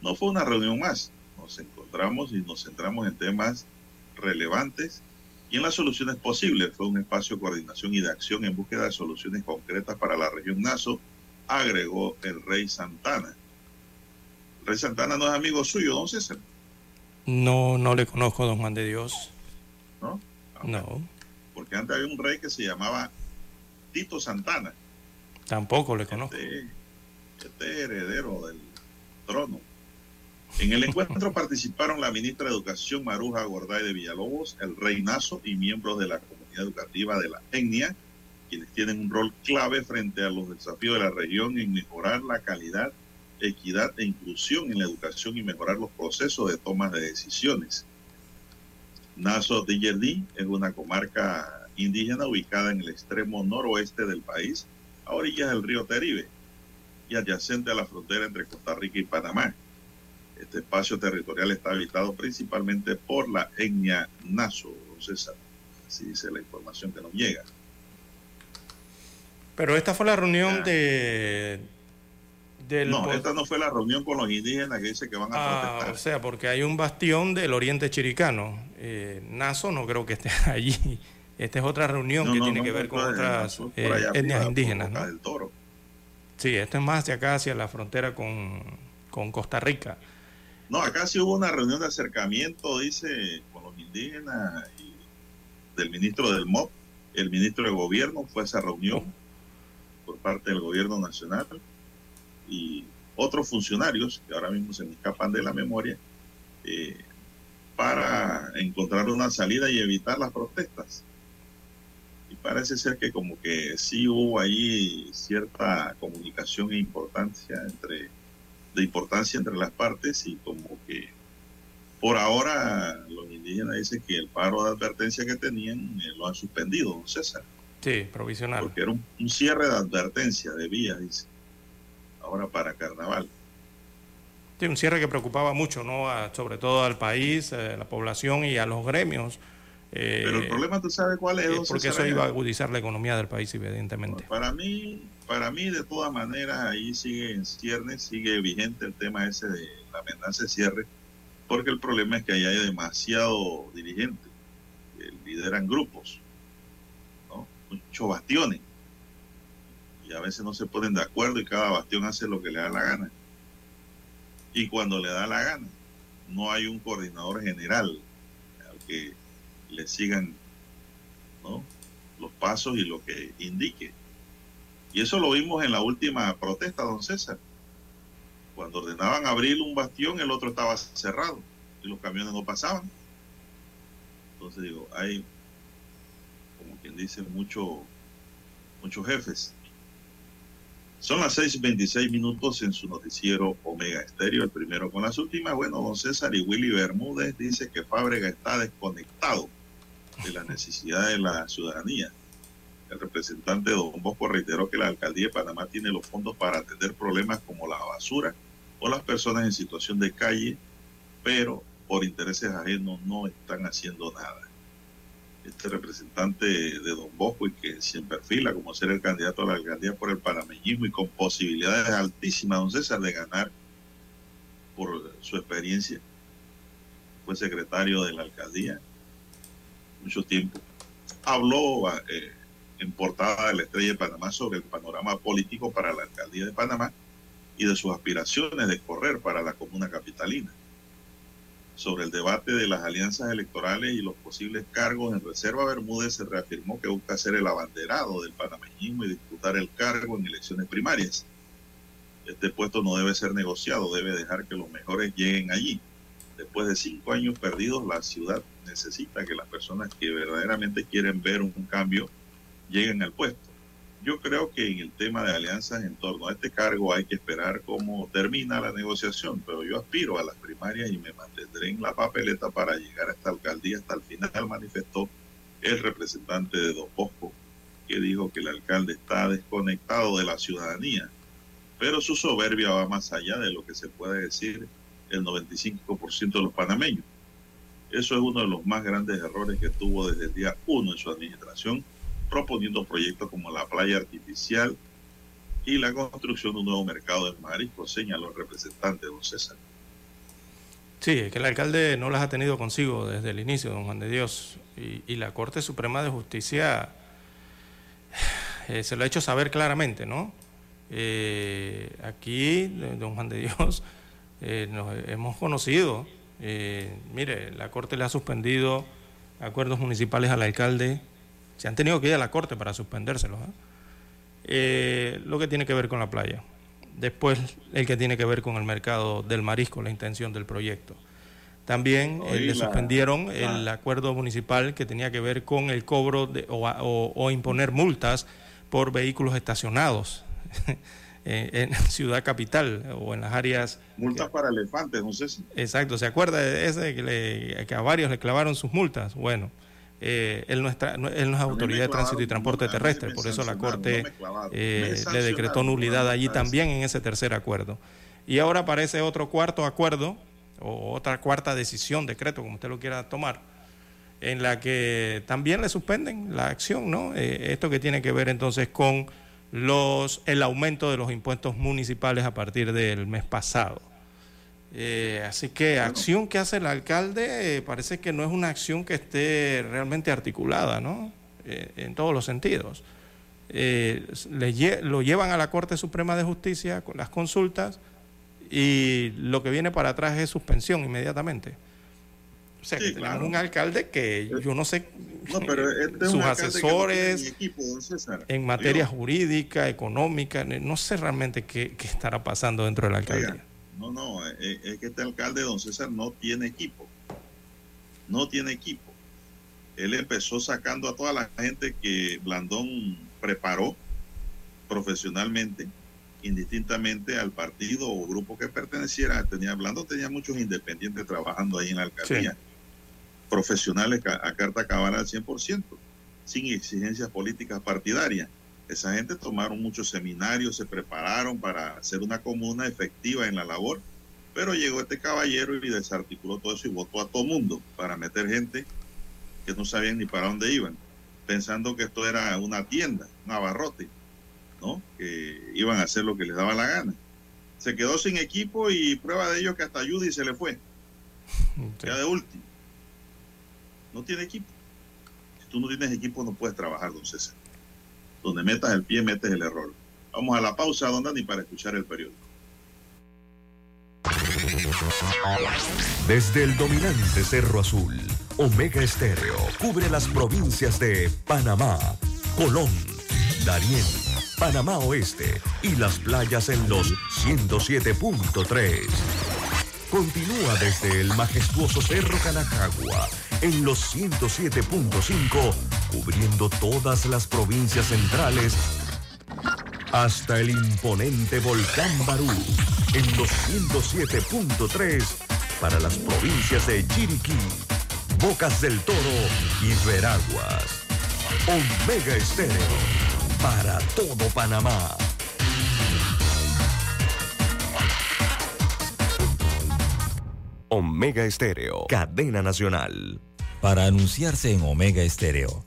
No fue una reunión más, nos encontramos y nos centramos en temas relevantes y en las soluciones posibles. Fue un espacio de coordinación y de acción en búsqueda de soluciones concretas para la región Naso, agregó el rey Santana. El rey Santana no es amigo suyo, don César. No, no le conozco, don Juan de Dios. ¿No? No. Porque antes había un rey que se llamaba Tito Santana. Tampoco le conozco. Este, este heredero del trono. En el encuentro participaron la ministra de Educación Maruja Gorday de Villalobos, el rey Nazo y miembros de la comunidad educativa de la etnia, quienes tienen un rol clave frente a los desafíos de la región en mejorar la calidad, equidad e inclusión en la educación y mejorar los procesos de toma de decisiones. Naso de Yerdí es una comarca indígena ubicada en el extremo noroeste del país, a orillas del río Teribe y adyacente a la frontera entre Costa Rica y Panamá. Este espacio territorial está habitado principalmente por la etnia Naso, César. Así dice la información que nos llega. Pero esta fue la reunión de... no, esta no fue la reunión con los indígenas que dice que van a ah, protestar. O sea, porque hay un bastión del oriente chiricano. Eh, Naso no creo que esté allí. Esta es otra reunión que tiene que ver con otras eh, etnias indígenas. Del Toro. Sí, esto es más de acá hacia la frontera con, con Costa Rica. No, acá sí hubo una reunión de acercamiento, dice, con los indígenas y del ministro del MOP. El ministro de gobierno fue a esa reunión por parte del gobierno nacional y otros funcionarios que ahora mismo se me escapan de la memoria eh, para encontrar una salida y evitar las protestas. Y parece ser que como que sí hubo ahí cierta comunicación e importancia entre de importancia entre las partes y como que por ahora los indígenas dicen que el paro de advertencia que tenían eh, lo han suspendido, don César. Sí, provisional. Porque era un, cierre de advertencia de vías, dice, ahora para carnaval. Sí, un cierre que preocupaba mucho, ¿no? sobre todo al país, a eh, la población y a los gremios. Eh, Pero el problema, ¿tú sabes cuál es? porque eso iba a agudizar la economía del país, evidentemente. para mí, para mí, de todas maneras, ahí sigue en ciernes, sigue vigente el tema ese de la amenaza de cierre, porque el problema es que ahí hay demasiado dirigentes que lideran grupos, muchos bastiones, y a veces no se ponen de acuerdo y cada bastión hace lo que le da la gana. Y cuando le da la gana, no hay un coordinador general al que le sigan los pasos y lo que indique. Y eso lo vimos en la última protesta, don César. Cuando ordenaban abrir un bastión, el otro estaba cerrado y los camiones no pasaban. Entonces digo, hay, como quien dice, mucho, muchos jefes. Son las 6.26 minutos en su noticiero Omega Estéreo, el primero con las últimas. Bueno, don César y Willy Bermúdez dice que Fábrega está desconectado de la necesidad de la ciudadanía. El representante Don Bosco reiteró que la alcaldía de Panamá tiene los fondos para atender problemas como la basura o las personas en situación de calle, pero por intereses ajenos no están haciendo nada. Este representante de Don Bosco y que se perfila como ser el candidato a la alcaldía por el panameñismo y con posibilidades altísimas, don César, de ganar por su experiencia, fue secretario de la alcaldía mucho tiempo, habló eh, en portada de la Estrella de Panamá sobre el panorama político para la alcaldía de Panamá y de sus aspiraciones de correr para la comuna capitalina. Sobre el debate de las alianzas electorales y los posibles cargos en reserva, Bermúdez se reafirmó que busca ser el abanderado del panameñismo y disputar el cargo en elecciones primarias. Este puesto no debe ser negociado, debe dejar que los mejores lleguen allí. Después de cinco años perdidos, la ciudad necesita que las personas que verdaderamente quieren ver un cambio lleguen al puesto. Yo creo que en el tema de alianzas en torno a este cargo hay que esperar cómo termina la negociación, pero yo aspiro a las primarias y me mantendré en la papeleta para llegar a esta alcaldía hasta el final, manifestó el representante de Don Bosco, que dijo que el alcalde está desconectado de la ciudadanía. pero su soberbia va más allá de lo que se puede decir el 95% de los panameños. Eso es uno de los más grandes errores que tuvo desde el día uno en su administración, proponiendo proyectos como la playa artificial y la construcción de un nuevo mercado de mariscos, señaló el representante don César. Sí, es que el alcalde no las ha tenido consigo desde el inicio, don Juan de Dios, y, la Corte Suprema de Justicia eh, se lo ha hecho saber claramente, ¿no? Eh, aquí, don Juan de Dios, eh, nos hemos conocido, mire, la Corte le ha suspendido acuerdos municipales al alcalde, se han tenido que ir a la Corte para suspendérselos, lo que tiene que ver con la playa. Después el que tiene que ver con el mercado del marisco, la intención del proyecto. También eh, le suspendieron el acuerdo municipal que tenía que ver con el cobro de, o, imponer multas por vehículos estacionados en, Ciudad Capital o en las áreas. Multas para elefantes, no sé Exacto, ¿se acuerda de ese que, que a varios le clavaron sus multas? Bueno, eh, él, no es autoridad de tránsito y transporte terrestre, por eso la Corte eh, le decretó nulidad allí también en ese tercer acuerdo. Y ahora aparece otro cuarto acuerdo, o otra cuarta decisión, decreto, como usted lo quiera tomar, en la que también le suspenden la acción, ¿no? Eh, esto que tiene que ver entonces con los, el aumento de los impuestos municipales a partir del mes pasado. Eh, así que acción que hace el alcalde eh, parece que no es una acción que esté realmente articulada, ¿no? Eh, en todos los sentidos. lo llevan a la Corte Suprema de Justicia con las consultas y lo que viene para atrás es suspensión inmediatamente. O sea, que tenemos un alcalde que yo no sé, este sus asesores en materia jurídica, económica, no sé realmente qué, qué estará pasando dentro de la alcaldía. No, no, eh, es, que este alcalde, don César, no tiene equipo. No tiene equipo. Él empezó sacando a toda la gente que Blandón preparó profesionalmente, indistintamente al partido o grupo que perteneciera. Tenía, Blandón tenía muchos independientes trabajando ahí en la alcaldía, profesionales a, carta cabal al 100%, sin exigencias políticas partidarias. Esa gente tomaron muchos seminarios, se prepararon para hacer una comuna efectiva en la labor, pero llegó este caballero y desarticuló todo eso y votó a todo mundo para meter gente que no sabían ni para dónde iban, pensando que esto era una tienda, un abarrote, ¿no? Que iban a hacer lo que les daba la gana. Se quedó sin equipo y prueba de ello que hasta Judy se le fue. Ya de último. No tiene equipo. Si tú no tienes equipo no puedes trabajar, don César. Donde metas el pie, metes el error. Vamos a la pausa, don Dani, para escuchar el periodo. Desde el dominante Cerro Azul, Omega Estéreo cubre las provincias de Panamá, Colón, Darién, Panamá Oeste y las playas en los 107.3. Continúa desde el majestuoso Cerro Canajagua en los 107.5, cubriendo todas las provincias centrales hasta el imponente volcán Barú en los 107.3 para las provincias de Chiriquí, Bocas del Toro y Veraguas. Omega Estéreo para todo Panamá. Omega Estéreo, cadena nacional. Para anunciarse en Omega Estéreo,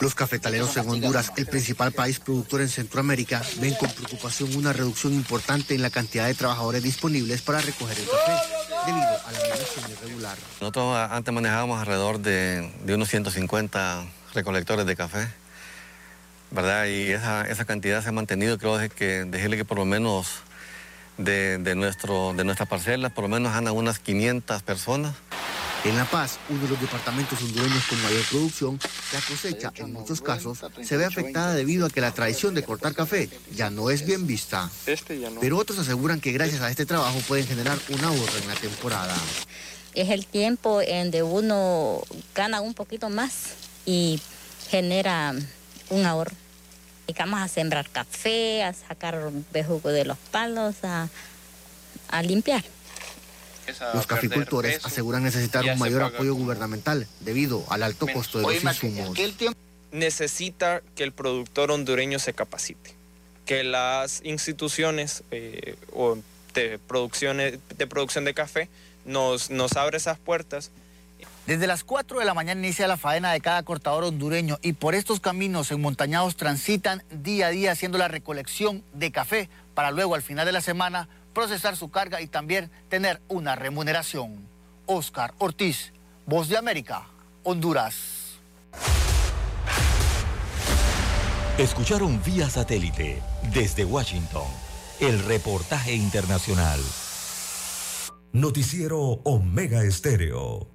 Los cafetaleros en Honduras, el principal país productor en Centroamérica, ven con preocupación una reducción importante en la cantidad de trabajadores disponibles para recoger el café debido a la migración irregular. Nosotros antes manejábamos alrededor de, unos 150 recolectores de café, ¿verdad? Y esa, cantidad se ha mantenido, creo que decirle que por lo menos de, nuestro, de nuestra parcela, por lo menos andan unas 500 personas. En La Paz, uno de los departamentos hondureños con mayor producción, la cosecha en muchos casos se ve afectada debido a que la tradición de cortar café ya no es bien vista. Este Pero otros aseguran que gracias a este trabajo pueden generar un ahorro en la temporada. Es el tiempo en donde uno gana un poquito más y genera un ahorro. Vamos a sembrar café, a sacar bejugo de los palos, a, a limpiar. Los caficultores aseguran necesitar un mayor apoyo gubernamental debido al alto costo de los insumos. Necesita que el productor hondureño se capacite, que las instituciones eh, de, producciones, de producción de café nos, nos abra esas puertas. Desde las 4 de la mañana inicia la faena de cada cortador hondureño y por estos caminos enmontañados transitan día a día haciendo la recolección de café para luego al final de la semana procesar su carga y también tener una remuneración. Oscar Ortiz, Voz de América, Honduras. Escucharon vía satélite desde Washington el reportaje internacional. Noticiero Omega Estéreo.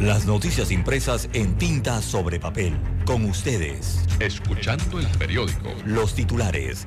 Las noticias impresas en tinta sobre papel. Con ustedes. Escuchando el periódico. Los titulares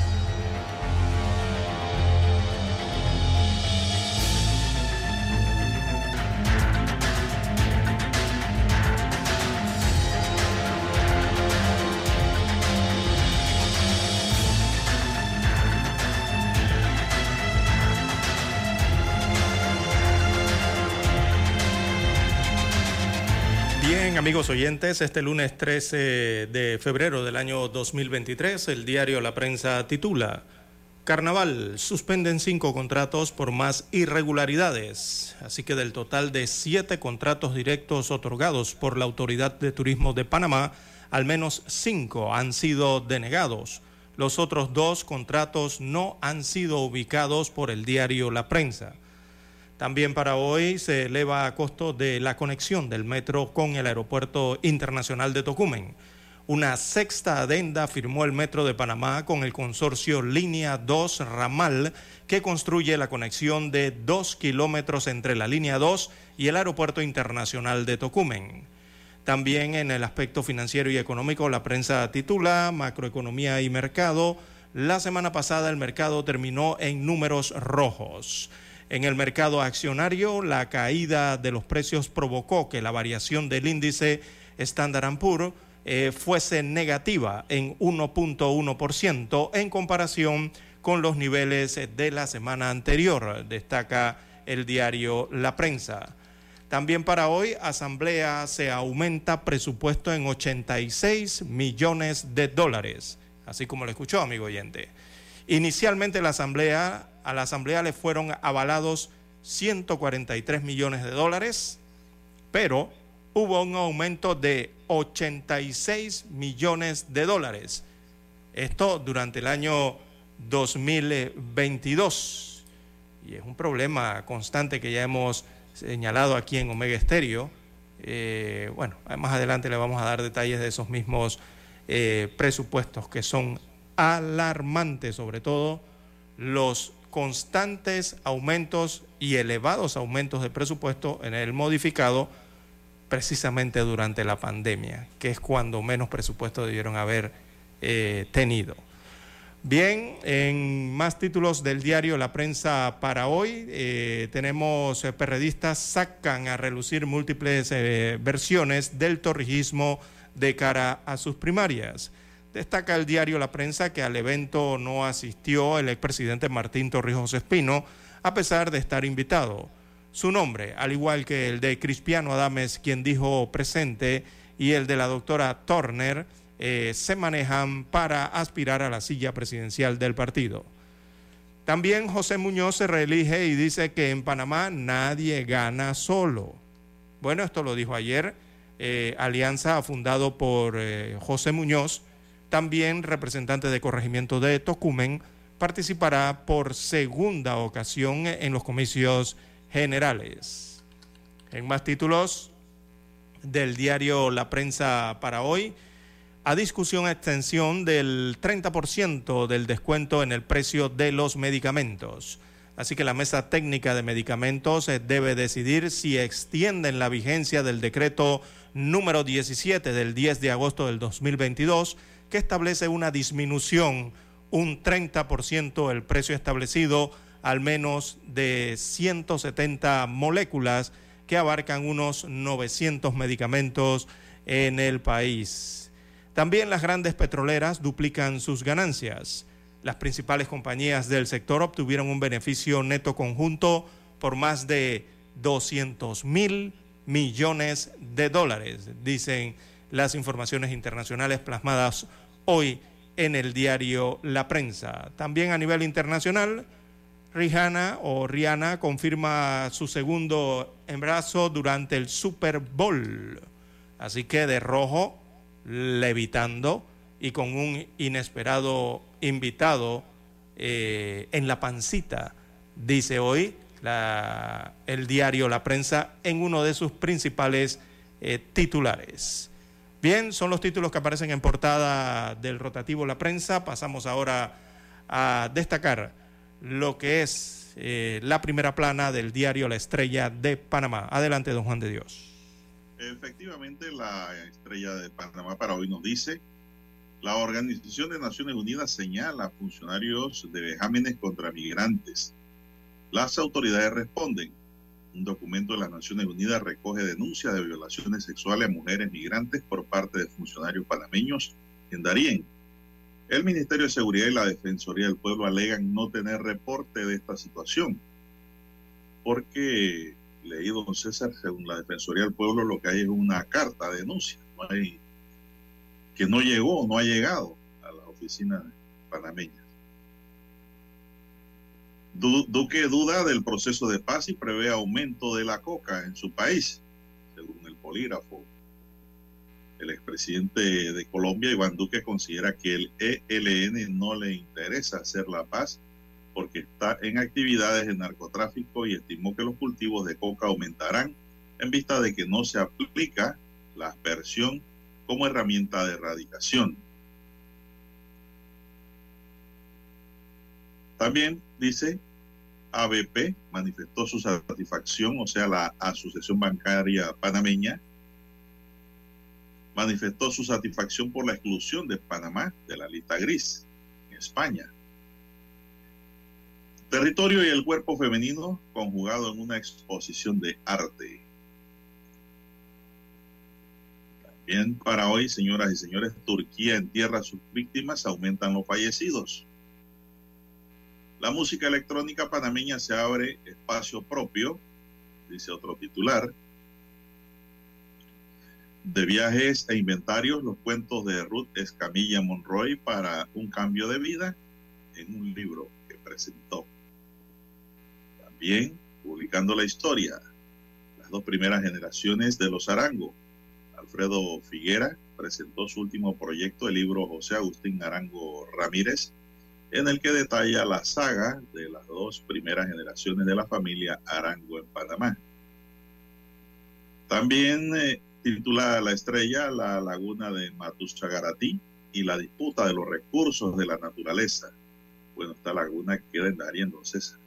Amigos oyentes, este lunes 13 de febrero del año 2023, el diario La Prensa titula Carnaval, suspenden cinco contratos por más irregularidades. Así que del total de siete contratos directos otorgados por la Autoridad de Turismo de Panamá, al menos cinco han sido denegados. Los otros dos contratos no han sido ubicados por el diario La Prensa. También para hoy se eleva a costo de la conexión del metro con el Aeropuerto Internacional de Tocumen. Una sexta adenda firmó el Metro de Panamá con el consorcio Línea 2 Ramal, que construye la conexión de dos kilómetros entre la Línea 2 y el Aeropuerto Internacional de Tocumen. También en el aspecto financiero y económico, la prensa titula Macroeconomía y Mercado. La semana pasada el mercado terminó en números rojos. En el mercado accionario, la caída de los precios provocó que la variación del índice Standard Poor's eh, fuese negativa en 1.1% en comparación con los niveles de la semana anterior, destaca el diario La Prensa. También para hoy, Asamblea se aumenta presupuesto en 86 millones de dólares, así como lo escuchó, amigo oyente. Inicialmente la Asamblea a la Asamblea le fueron avalados 143 millones de dólares, pero hubo un aumento de 86 millones de dólares. Esto durante el año 2022. Y es un problema constante que ya hemos señalado aquí en Omega Estéreo. Eh, bueno, más adelante le vamos a dar detalles de esos mismos eh, presupuestos que son alarmantes, sobre todo los constantes aumentos y elevados aumentos de presupuesto en el modificado precisamente durante la pandemia, que es cuando menos presupuesto debieron haber eh, tenido. Bien, en más títulos del diario La Prensa para hoy, eh, tenemos eh, periodistas sacan a relucir múltiples versiones del torrijismo de cara a sus primarias. Destaca el diario La Prensa que al evento no asistió el expresidente Martín Torrijos Espino, a pesar de estar invitado. Su nombre, al igual que el de Cristiano Adames, quien dijo presente, y el de la doctora Turner, eh, se manejan para aspirar a la silla presidencial del partido. También José Muñoz se reelige y dice que en Panamá nadie gana solo. Bueno, esto lo dijo ayer. Eh, Alianza fundado por eh, José Muñoz, también representante de corregimiento de Tocumen, participará por segunda ocasión en los comicios generales. En más títulos del diario La Prensa para hoy, a discusión extensión del 30% del descuento en el precio de los medicamentos. Así que la mesa técnica de medicamentos eh, debe decidir si extienden la vigencia del decreto número 17 del 10 de agosto del 2022, que establece una disminución, un 30% el precio establecido, al menos de 170 moléculas que abarcan unos 900 medicamentos en el país. También las grandes petroleras duplican sus ganancias. Las principales compañías del sector obtuvieron un beneficio neto conjunto por más de 200 mil millones de dólares, dicen las informaciones internacionales plasmadas hoy en el diario La Prensa. También a nivel internacional, Rihanna o Rihanna confirma su segundo embarazo durante el Super Bowl. Así que de rojo, levitando y con un inesperado invitado eh, en la pancita, dice hoy el diario La Prensa en uno de sus principales eh, titulares. Bien, son los títulos que aparecen en portada del rotativo La Prensa. Pasamos ahora a destacar lo que es eh, la primera plana del diario La Estrella de Panamá. Adelante, don Juan de Dios. Efectivamente, la Estrella de Panamá para hoy nos dice, la Organización de Naciones Unidas señala funcionarios de vejámenes contra migrantes las autoridades responden. Un documento de las Naciones Unidas recoge denuncias de violaciones sexuales a mujeres migrantes por parte de funcionarios panameños en Darién. El Ministerio de Seguridad y la Defensoría del Pueblo alegan no tener reporte de esta situación, porque, leído don César, según la Defensoría del Pueblo, lo que hay es una carta de denuncia, que no llegó, no ha llegado a la oficina panameña. Duque duda del proceso de paz y prevé aumento de la coca en su país, según el polígrafo. El expresidente de Colombia, Iván Duque, considera que el ELN no le interesa hacer la paz porque está en actividades de narcotráfico y estimó que los cultivos de coca aumentarán en vista de que no se aplica la aspersión como herramienta de erradicación. También dice, ABP manifestó su satisfacción, o sea, la Asociación Bancaria Panameña manifestó su satisfacción por la exclusión de Panamá de la lista gris en España. Territorio y el cuerpo femenino conjugado en una exposición de arte. También para hoy, señoras y señores, Turquía entierra a sus víctimas, aumentan los fallecidos. La música electrónica panameña se abre espacio propio, dice otro titular. De viajes e inventarios, los cuentos de Ruth Escamilla Monroy para un cambio de vida en un libro que presentó. También publicando la historia, las dos primeras generaciones de los Arango. Alfredo Figuera presentó su último proyecto, el libro José Agustín Arango Ramírez, en el que detalla la saga de las dos primeras generaciones de la familia Arango en Panamá. También eh, titula La estrella, la laguna de Matuchagaratí y la disputa de los recursos de la naturaleza. Bueno, esta laguna queda en Darien, don César.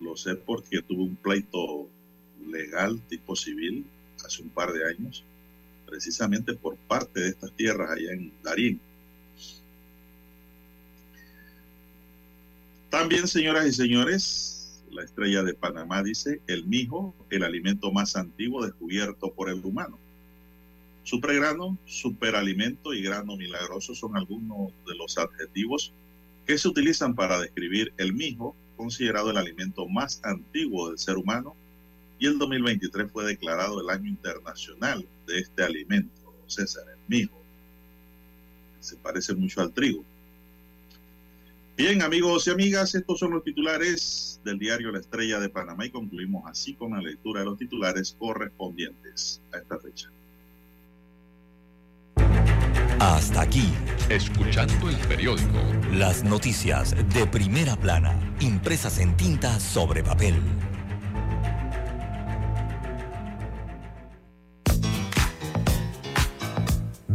Lo sé porque tuve un pleito legal tipo civil hace un par de años, precisamente por parte de estas tierras allá en Darien También, señoras y señores, la estrella de Panamá dice, el mijo, el alimento más antiguo descubierto por el humano. Supergrano, superalimento y grano milagroso son algunos de los adjetivos que se utilizan para describir el mijo, considerado el alimento más antiguo del ser humano, y el 2023 fue declarado el año internacional de este alimento, César, el mijo. Se parece mucho al trigo. Bien, amigos y amigas, estos son los titulares del diario La Estrella de Panamá y concluimos así con la lectura de los titulares correspondientes a esta fecha. Hasta aquí, escuchando el periódico. Las noticias de primera plana, impresas en tinta sobre papel.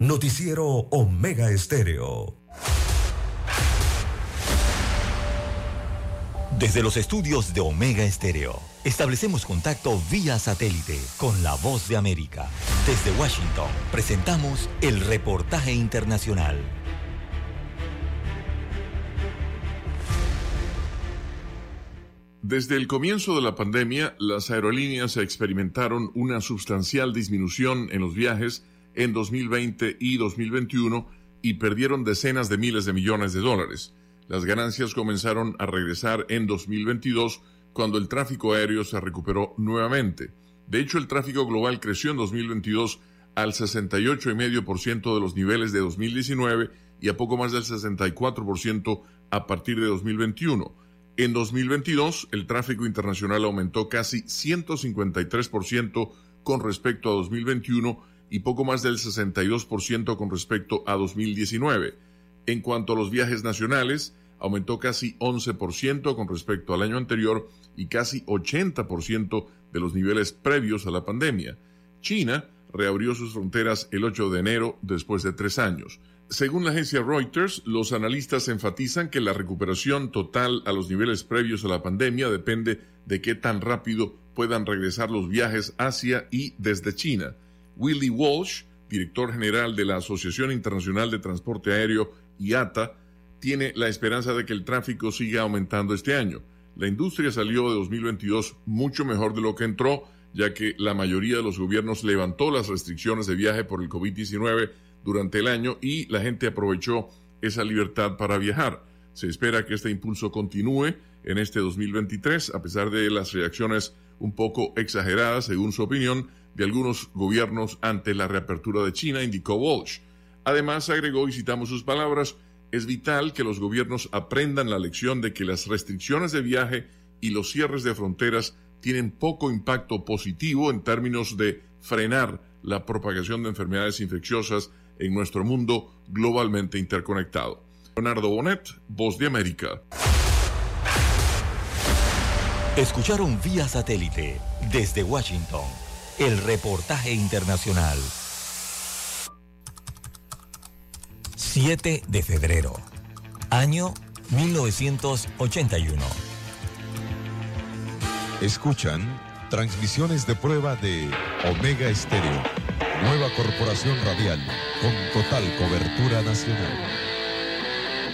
Noticiero Omega Estéreo. Desde los estudios de Omega Estéreo, establecemos contacto vía satélite con la voz de América. Desde Washington, presentamos el reportaje internacional. Desde el comienzo de la pandemia, las aerolíneas experimentaron una sustancial disminución en los viajes en 2020 y 2021 y perdieron decenas de miles de millones de dólares. Las ganancias comenzaron a regresar en 2022 cuando el tráfico aéreo se recuperó nuevamente. De hecho, el tráfico global creció en 2022 al 68,5% de los niveles de 2019 y a poco más del 64% a partir de 2021. En 2022, el tráfico internacional aumentó casi 153% con respecto a 2021 y poco más del 62% con respecto a 2019. En cuanto a los viajes nacionales, aumentó casi 11% con respecto al año anterior y casi 80% de los niveles previos a la pandemia. China reabrió sus fronteras el 8 de enero después de tres años. Según la agencia Reuters, los analistas enfatizan que la recuperación total a los niveles previos a la pandemia depende de qué tan rápido puedan regresar los viajes hacia y desde China. Willie Walsh, director general de la Asociación Internacional de Transporte Aéreo, IATA, tiene la esperanza de que el tráfico siga aumentando este año. La industria salió de 2022 mucho mejor de lo que entró, ya que la mayoría de los gobiernos levantó las restricciones de viaje por el COVID-19 durante el año y la gente aprovechó esa libertad para viajar. Se espera que este impulso continúe en este 2023, a pesar de las reacciones un poco exageradas, según su opinión, de algunos gobiernos ante la reapertura de China, indicó Walsh. Además, agregó, y citamos sus palabras, es vital que los gobiernos aprendan la lección de que las restricciones de viaje y los cierres de fronteras tienen poco impacto positivo en términos de frenar la propagación de enfermedades infecciosas en nuestro mundo globalmente interconectado. Leonardo Bonet, Voz de América. Escucharon vía satélite desde Washington el reportaje internacional. 7 de febrero, año 1981. Escuchan transmisiones de prueba de Omega Estéreo, nueva corporación radial con total cobertura nacional.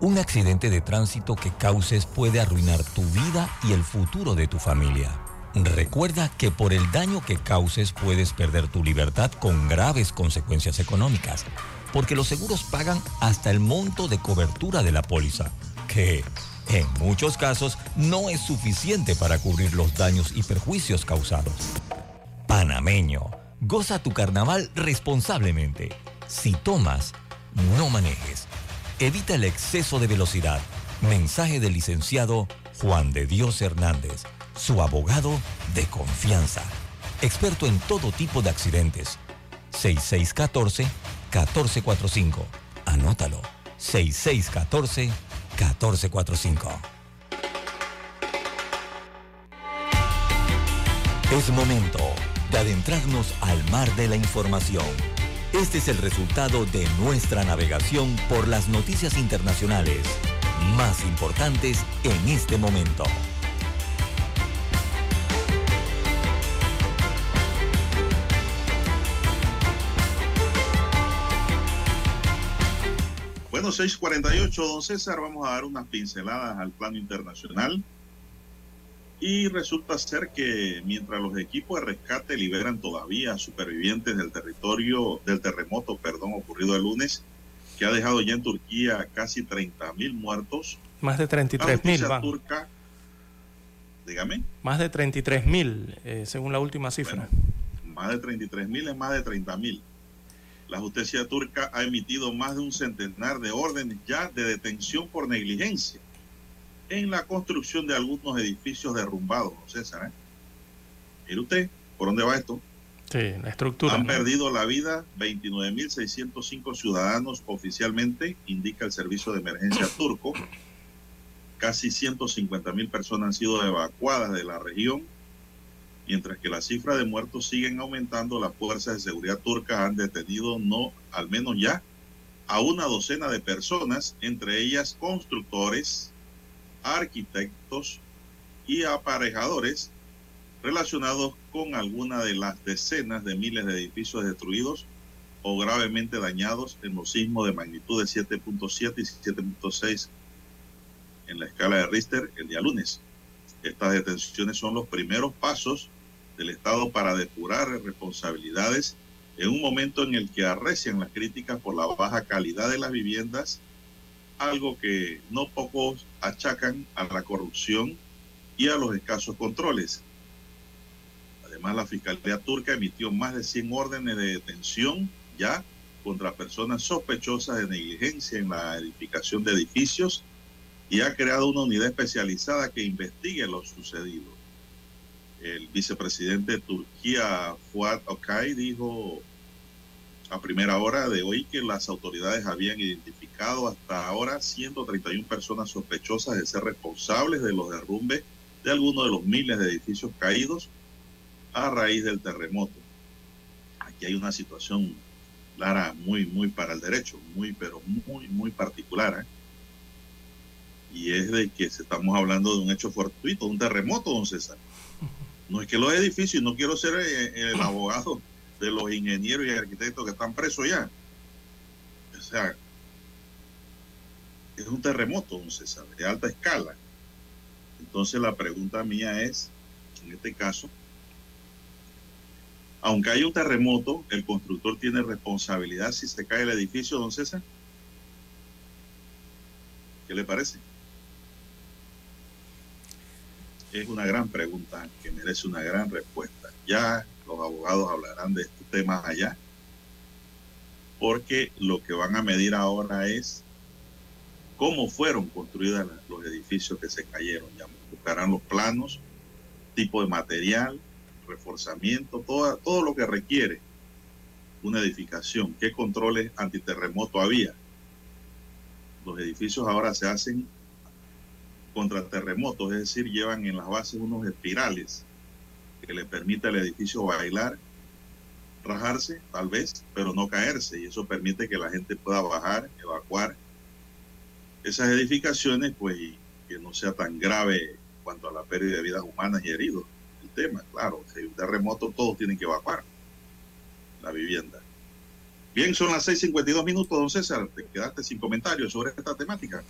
Un accidente de tránsito que causes puede arruinar tu vida y el futuro de tu familia. Recuerda que por el daño que causes puedes perder tu libertad con graves consecuencias económicas. porque los seguros pagan hasta el monto de cobertura de la póliza, que en muchos casos no es suficiente para cubrir los daños y perjuicios causados. Panameño, goza tu carnaval responsablemente. Si tomas, no manejes. Evita el exceso de velocidad. Mensaje del licenciado Juan de Dios Hernández, su abogado de confianza. Experto en todo tipo de accidentes. 6614-1445. Anótalo. 6614-1445. Es momento de adentrarnos al mar de la información. Este es el resultado de nuestra navegación por las noticias internacionales más importantes en este momento. Bueno, 6:48, don César, vamos a dar unas pinceladas al plano internacional. Y resulta ser que mientras los equipos de rescate liberan todavía supervivientes del territorio, del terremoto, perdón, ocurrido el lunes, que ha dejado ya en Turquía casi 30 mil muertos. Más de 33 mil, turca, dígame. Más de 33 mil, eh, según la última cifra. más de 33 mil es más de 30 mil. La justicia turca ha emitido más de un centenar de órdenes ya de detención por negligencia en la construcción de algunos edificios derrumbados, César. ¿eh? Mire usted, ¿por dónde va esto? Sí, la estructura. Han perdido la vida 29.605 ciudadanos oficialmente, indica el Servicio de Emergencia Turco. Casi 150.000 personas han sido evacuadas de la región, mientras que la cifra de muertos siguen aumentando. Las fuerzas de seguridad turcas han detenido no al menos ya a una docena de personas, entre ellas constructores, arquitectos y aparejadores relacionados con alguna de las decenas de miles de edificios destruidos o gravemente dañados en los sismos de magnitud de 7.7 y 7.6 en la escala de Richter el día lunes. Estas detenciones son los primeros pasos del Estado para depurar responsabilidades en un momento en el que arrecian las críticas por la baja calidad de las viviendas algo que no pocos achacan a la corrupción y a los escasos controles. Además, la Fiscalía Turca emitió más de 100 órdenes de detención ya contra personas sospechosas de negligencia en la edificación de edificios y ha creado una unidad especializada que investigue lo sucedido. El vicepresidente de Turquía, Fuad Okay, dijo a primera hora de hoy que las autoridades habían identificado hasta ahora 131 personas sospechosas de ser responsables de los derrumbes de algunos de los miles de edificios caídos a raíz del terremoto. Aquí hay una situación, Lara, muy, muy para el derecho, muy, pero muy, muy particular. ¿eh? Y es de que estamos hablando de un hecho fortuito, un terremoto, don César. No es que los edificios, no quiero ser eh, el abogado de los ingenieros y arquitectos que están presos ya. O sea, es un terremoto, don César, de alta escala. Entonces la pregunta mía es, en este caso, aunque haya un terremoto, el constructor tiene responsabilidad si se cae el edificio, don César. ¿Qué le parece? Es una gran pregunta que merece una gran respuesta. Ya los abogados hablarán de estos temas allá, porque lo que van a medir ahora es cómo fueron construidos los edificios que se cayeron. Ya buscarán los planos, tipo de material, reforzamiento, todo, todo lo que requiere una edificación. ¿Qué controles antiterremoto había? Los edificios ahora se hacen contra terremotos, es decir, llevan en las bases unos espirales que le permite al edificio bailar, rajarse tal vez, pero no caerse y eso permite que la gente pueda bajar, evacuar esas edificaciones, pues que no sea tan grave cuanto a la pérdida de vidas humanas y heridos. El tema, claro, si hay un terremoto todos tienen que evacuar la vivienda. Bien, son las 6.52 minutos, don César, te quedaste sin comentarios sobre esta temática.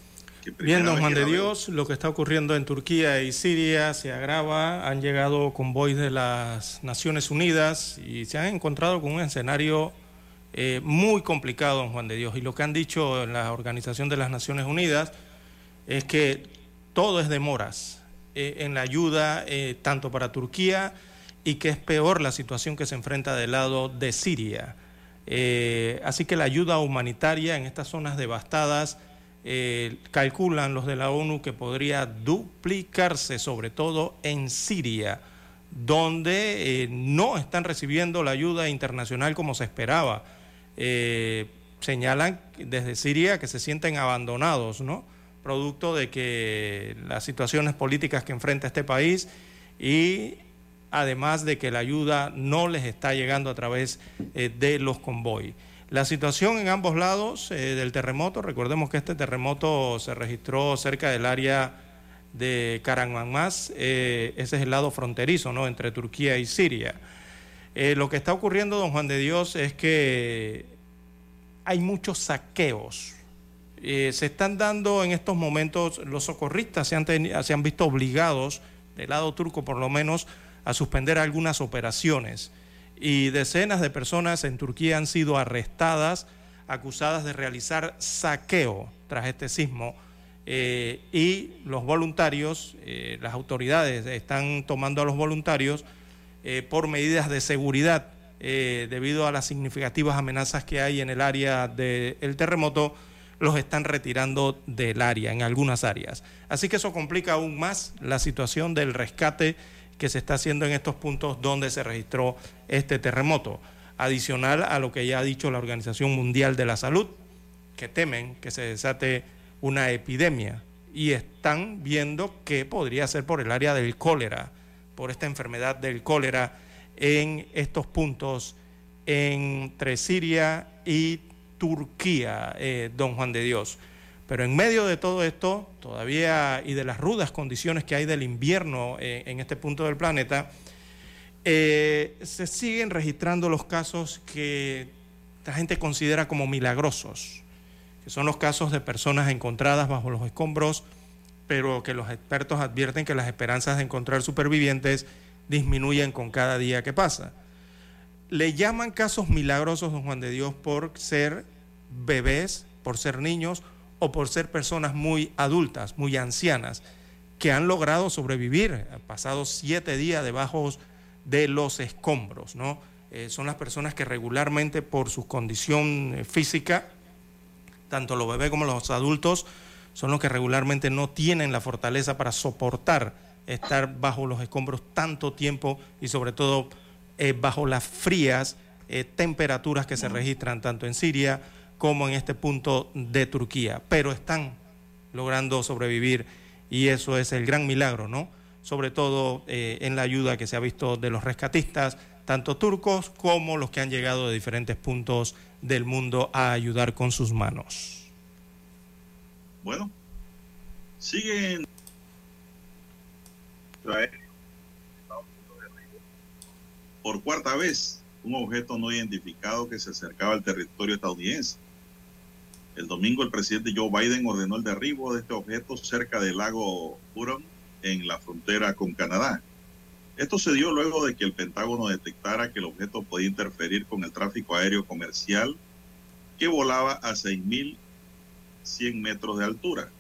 Bien, don Juan de Dios, lo que está ocurriendo en Turquía y Siria se agrava. Han llegado convoys de las Naciones Unidas y se han encontrado con un escenario eh, muy complicado, don Juan de Dios. Y lo que han dicho en la Organización de las Naciones Unidas es que todo es demoras eh, en la ayuda, eh, tanto para Turquía, y que es peor la situación que se enfrenta del lado de Siria. así que la ayuda humanitaria en estas zonas devastadas, calculan los de la ONU que podría duplicarse, sobre todo en Siria donde no están recibiendo la ayuda internacional como se esperaba. Eh, señalan desde Siria que se sienten abandonados. Producto de que las situaciones políticas que enfrenta este país y además de que la ayuda no les está llegando a través eh, de los convoy. La situación en ambos lados eh, del terremoto, recordemos que este terremoto se registró cerca del área de Karamanmás, ese es el lado fronterizo, ¿no? Entre Turquía y Siria. Eh, lo que está ocurriendo, don Juan de Dios, es que hay muchos saqueos. Eh, se están dando en estos momentos, los socorristas se han, se han visto obligados, del lado turco por lo menos, a suspender algunas operaciones. Y decenas de personas en Turquía han sido arrestadas, acusadas de realizar saqueo tras este sismo. Eh, y los voluntarios, las autoridades están tomando a los voluntarios eh, por medidas de seguridad eh, debido a las significativas amenazas que hay en el área del terremoto, los están retirando del área, en algunas áreas. Así que eso complica aún más la situación del rescate que se está haciendo en estos puntos donde se registró este terremoto. Adicional a lo que ya ha dicho la Organización Mundial de la Salud, que temen que se desate una epidemia y están viendo que podría ser por el área del cólera por esta enfermedad del cólera en estos puntos entre Siria y Turquía, eh, don Juan de Dios. Pero en medio de todo esto, todavía y de las rudas condiciones que hay del invierno eh, en este punto del planeta, eh, se siguen registrando los casos que la gente considera como milagrosos, que son los casos de personas encontradas bajo los escombros pero que los expertos advierten que las esperanzas de encontrar supervivientes disminuyen con cada día que pasa. Le llaman casos milagrosos, don Juan de Dios, por ser bebés, por ser niños o por ser personas muy adultas, muy ancianas, que han logrado sobrevivir, pasados siete días debajo de los escombros, ¿no? Eh, son las personas que regularmente por su condición eh, física, tanto los bebés como los adultos, son los que regularmente no tienen la fortaleza para soportar estar bajo los escombros tanto tiempo y sobre todo eh, bajo las frías eh, temperaturas que se registran tanto en Siria como en este punto de Turquía. Pero están logrando sobrevivir y eso es el gran milagro, ¿no? Sobre todo eh, en la ayuda que se ha visto de los rescatistas, tanto turcos como los que han llegado de diferentes puntos del mundo a ayudar con sus manos. Bueno, siguen por cuarta vez un objeto no identificado que se acercaba al territorio estadounidense. El domingo el presidente Joe Biden ordenó el derribo de este objeto cerca del lago Huron en la frontera con Canadá. Esto se dio luego de que el Pentágono detectara que el objeto podía interferir con el tráfico aéreo comercial que volaba a 6.000 100 metros de altura.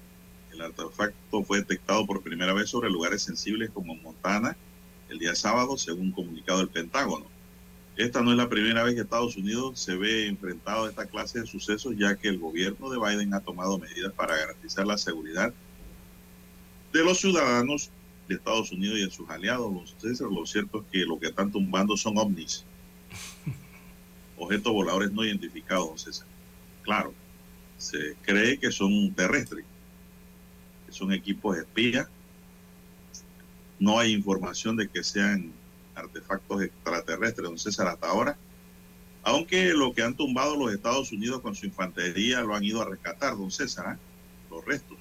El artefacto fue detectado por primera vez sobre lugares sensibles como Montana el día sábado, según comunicado del Pentágono. Esta no es la primera vez que Estados Unidos se ve enfrentado a esta clase de sucesos, ya que el gobierno de Biden ha tomado medidas para garantizar la seguridad de los ciudadanos de Estados Unidos y de sus aliados. Lo cierto es que lo que están tumbando son ovnis, objetos voladores no identificados, César. Claro, se cree que son terrestres, que son equipos espías. No hay información de que sean artefactos extraterrestres, don César, hasta ahora. Aunque lo que han tumbado los Estados Unidos con su infantería lo han ido a rescatar, don César, ¿eh? los restos,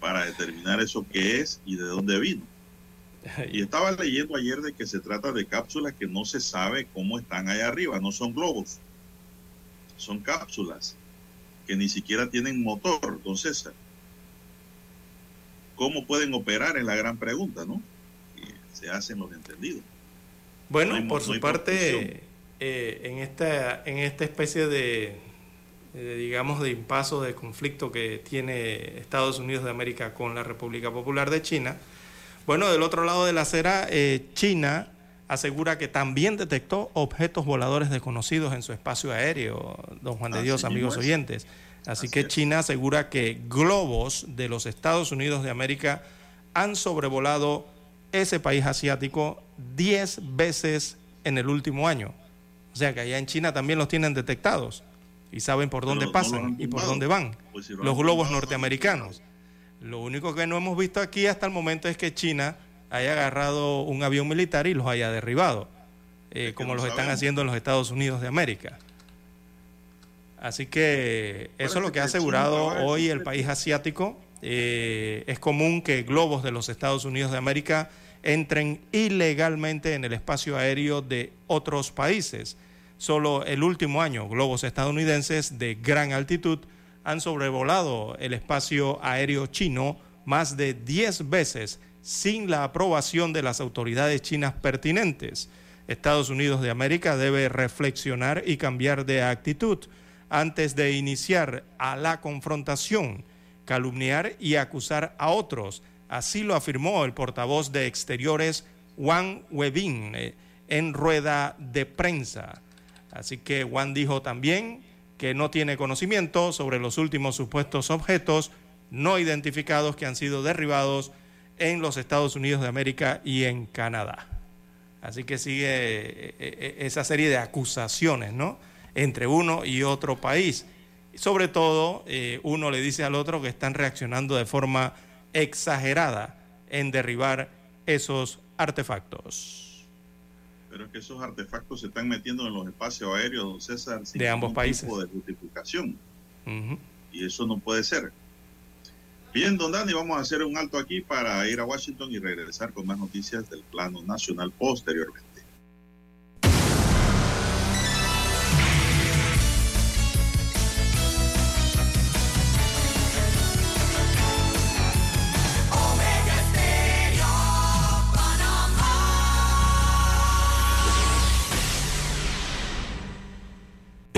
para determinar eso qué es y de dónde vino. Y estaba leyendo ayer de que se trata de cápsulas que no se sabe cómo están allá arriba, no son globos, son cápsulas que ni siquiera tienen motor, don César. ¿Cómo pueden operar? Es la gran pregunta, ¿no? se hacen los entendidos. Bueno, por su parte, eh, en, esta, en esta especie de, digamos, de impaso, de conflicto que tiene Estados Unidos de América con la República Popular de China. Bueno, del otro lado de la acera, eh, China asegura que también detectó objetos voladores desconocidos en su espacio aéreo, don Juan de Dios, amigos oyentes. Así, que China asegura que globos de los Estados Unidos de América han sobrevolado ese país asiático 10 veces en el último año. O sea que allá en China también los tienen detectados y saben por dónde pasan y por dónde van pues los globos norteamericanos. Lo único que no hemos visto aquí hasta el momento es que China haya agarrado un avión militar y los haya derribado, eh, como los están haciendo en los Estados Unidos de América. Así que eso es lo que ha asegurado hoy el país asiático. Eh, es común que globos de los Estados Unidos de América entren ilegalmente en el espacio aéreo de otros países. Solo el último año, globos estadounidenses de gran altitud han sobrevolado el espacio aéreo chino más de 10 veces sin la aprobación de las autoridades chinas pertinentes. Estados Unidos de América debe reflexionar y cambiar de actitud antes de iniciar a la confrontación, calumniar y acusar a otros. Así lo afirmó el portavoz de Exteriores Wang Webin en rueda de prensa. Así que Wang dijo también que no tiene conocimiento sobre los últimos supuestos objetos no identificados que han sido derribados en los Estados Unidos de América y en Canadá. Así que sigue eh, eh, esa serie de acusaciones, ¿no? Entre uno y otro país. Sobre todo, eh, uno le dice al otro que están reaccionando de forma exagerada en derribar esos artefactos. Pero es que esos artefactos se están metiendo en los espacios aéreos, César, sin de ambos países. tipo de justificación. Y eso no puede ser. Bien, don Dani, vamos a hacer un alto aquí para ir a Washington y regresar con más noticias del plano nacional posteriormente.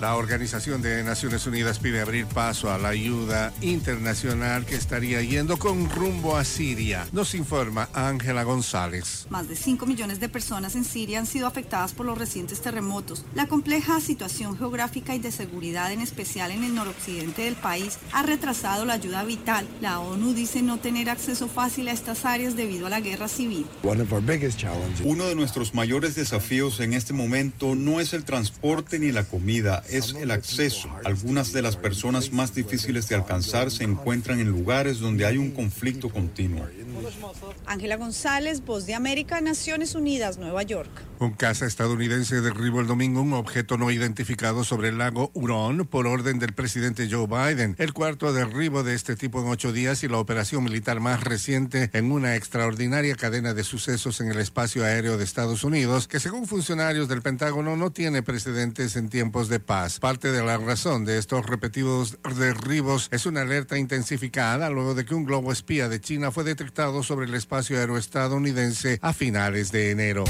La Organización de Naciones Unidas pide abrir paso a la ayuda internacional que estaría yendo con rumbo a Siria. Nos informa Ángela González. Más de 5 millones de personas en Siria han sido afectadas por los recientes terremotos. La compleja situación geográfica y de seguridad, en especial en el noroccidente del país, ha retrasado la ayuda vital. La ONU dice no tener acceso fácil a estas áreas debido a la guerra civil. Uno de nuestros mayores desafíos en este momento no es el transporte ni la comida es el acceso. Algunas de las personas más difíciles de alcanzar se encuentran en lugares donde hay un conflicto continuo. Ángela González, Voz de América, Naciones Unidas, Nueva York. Un caza estadounidense derribó el domingo un objeto no identificado sobre el lago Hurón por orden del presidente Joe Biden. El cuarto derribo de este tipo en ocho días y la operación militar más reciente en una extraordinaria cadena de sucesos en el espacio aéreo de Estados Unidos, que según funcionarios del Pentágono no tiene precedentes en tiempos de paz. Parte de la razón de estos repetidos derribos es una alerta intensificada luego de que un globo espía de China fue detectado sobre el espacio aéreo estadounidense a finales de enero.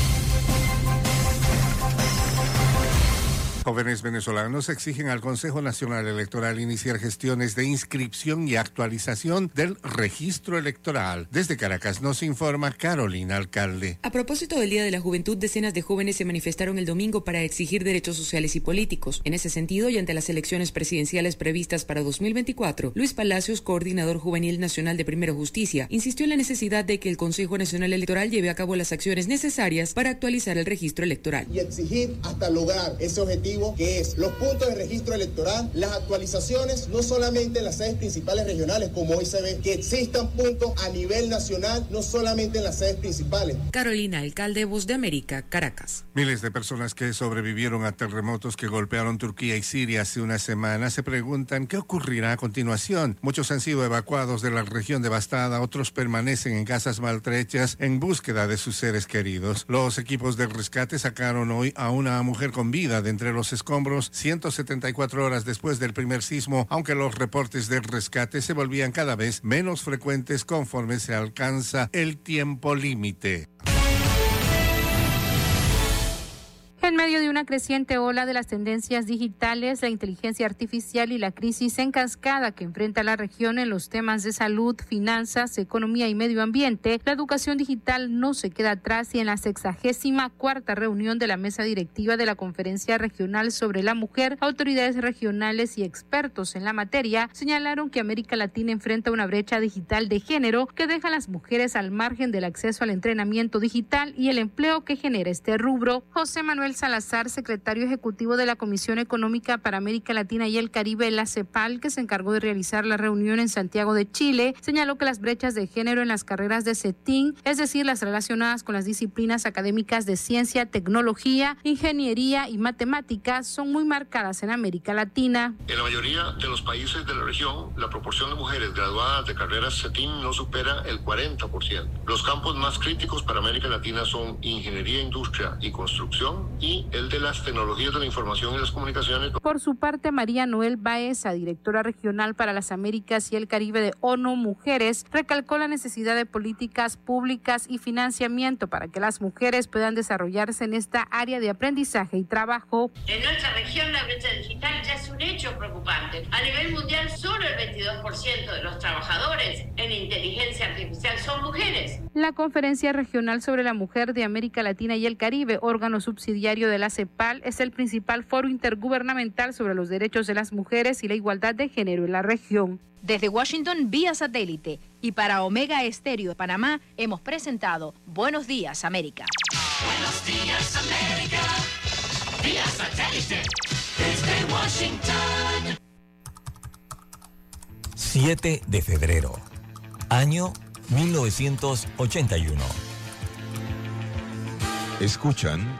Jóvenes venezolanos exigen al Consejo Nacional Electoral iniciar gestiones de inscripción y actualización del registro electoral. Desde Caracas nos informa Carolina Alcalde. A propósito del Día de la Juventud, decenas de jóvenes se manifestaron el domingo para exigir derechos sociales y políticos. En ese sentido, y ante las elecciones presidenciales previstas para 2024, Luis Palacios, coordinador juvenil nacional de Primero Justicia, insistió en la necesidad de que el Consejo Nacional Electoral lleve a cabo las acciones necesarias para actualizar el registro electoral. Y exigir hasta lograr ese objetivo operativo que es los puntos de registro electoral, las actualizaciones, no solamente en las sedes principales regionales, como hoy se ve, que existan puntos a nivel nacional, no solamente en las sedes principales. Carolina, alcalde Voz de América, Caracas. Miles de personas que sobrevivieron a terremotos que golpearon Turquía y Siria hace una semana se preguntan qué ocurrirá a continuación. Muchos han sido evacuados de la región devastada, otros permanecen en casas maltrechas en búsqueda de sus seres queridos. Los equipos de rescate sacaron hoy a una mujer con vida de entre los escombros 174 horas después del primer sismo, aunque los reportes de rescate se volvían cada vez menos frecuentes conforme se alcanza el tiempo límite. En medio de una creciente ola de las tendencias digitales, la inteligencia artificial y la crisis en cascada que enfrenta la región en los temas de salud, finanzas, economía y medio ambiente, la educación digital no se queda atrás y en la sexagésima cuarta reunión de la mesa directiva de la Conferencia Regional sobre la Mujer, autoridades regionales y expertos en la materia señalaron que América Latina enfrenta una brecha digital de género que deja a las mujeres al margen del acceso al entrenamiento digital y el empleo que genera este rubro. José Manuel Salazar, secretario ejecutivo de la Comisión Económica para América Latina y el Caribe, la CEPAL, que se encargó de realizar la reunión en Santiago de Chile, señaló que las brechas de género en las carreras de CETIN, es decir, las relacionadas con las disciplinas académicas de ciencia, tecnología, ingeniería y matemáticas, son muy marcadas en América Latina. En la mayoría de los países de la región, la proporción de mujeres graduadas de carreras CETIN no supera el 40%. Los campos más críticos para América Latina son ingeniería, industria y construcción y el de las tecnologías de la información y las comunicaciones. Por su parte, María Noel Baeza, directora regional para las Américas y el Caribe de ONU Mujeres, recalcó la necesidad de políticas públicas y financiamiento para que las mujeres puedan desarrollarse en esta área de aprendizaje y trabajo. En nuestra región la brecha digital ya es un hecho preocupante. A nivel mundial, solo el 22% de los trabajadores en inteligencia artificial son mujeres. La Conferencia Regional sobre la Mujer de América Latina y el Caribe, órgano subsidiario de la CEPAL, es el principal foro intergubernamental sobre los derechos de las mujeres y la igualdad de género en la región. Desde Washington, vía satélite. Y para Omega Estéreo de Panamá, hemos presentado Buenos Días, América. Buenos días, América. Vía satélite. Desde Washington. 7 de febrero, año 1981. Escuchan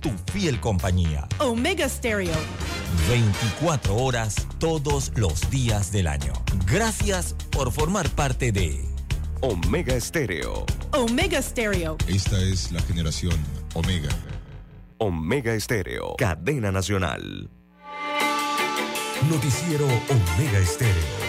tu fiel compañía. Omega Stereo. 24 horas todos los días del año. Gracias por formar parte de Omega Estéreo. Omega Stereo. Esta es la generación Omega. Omega Estéreo. Cadena Nacional. Noticiero Omega Estéreo.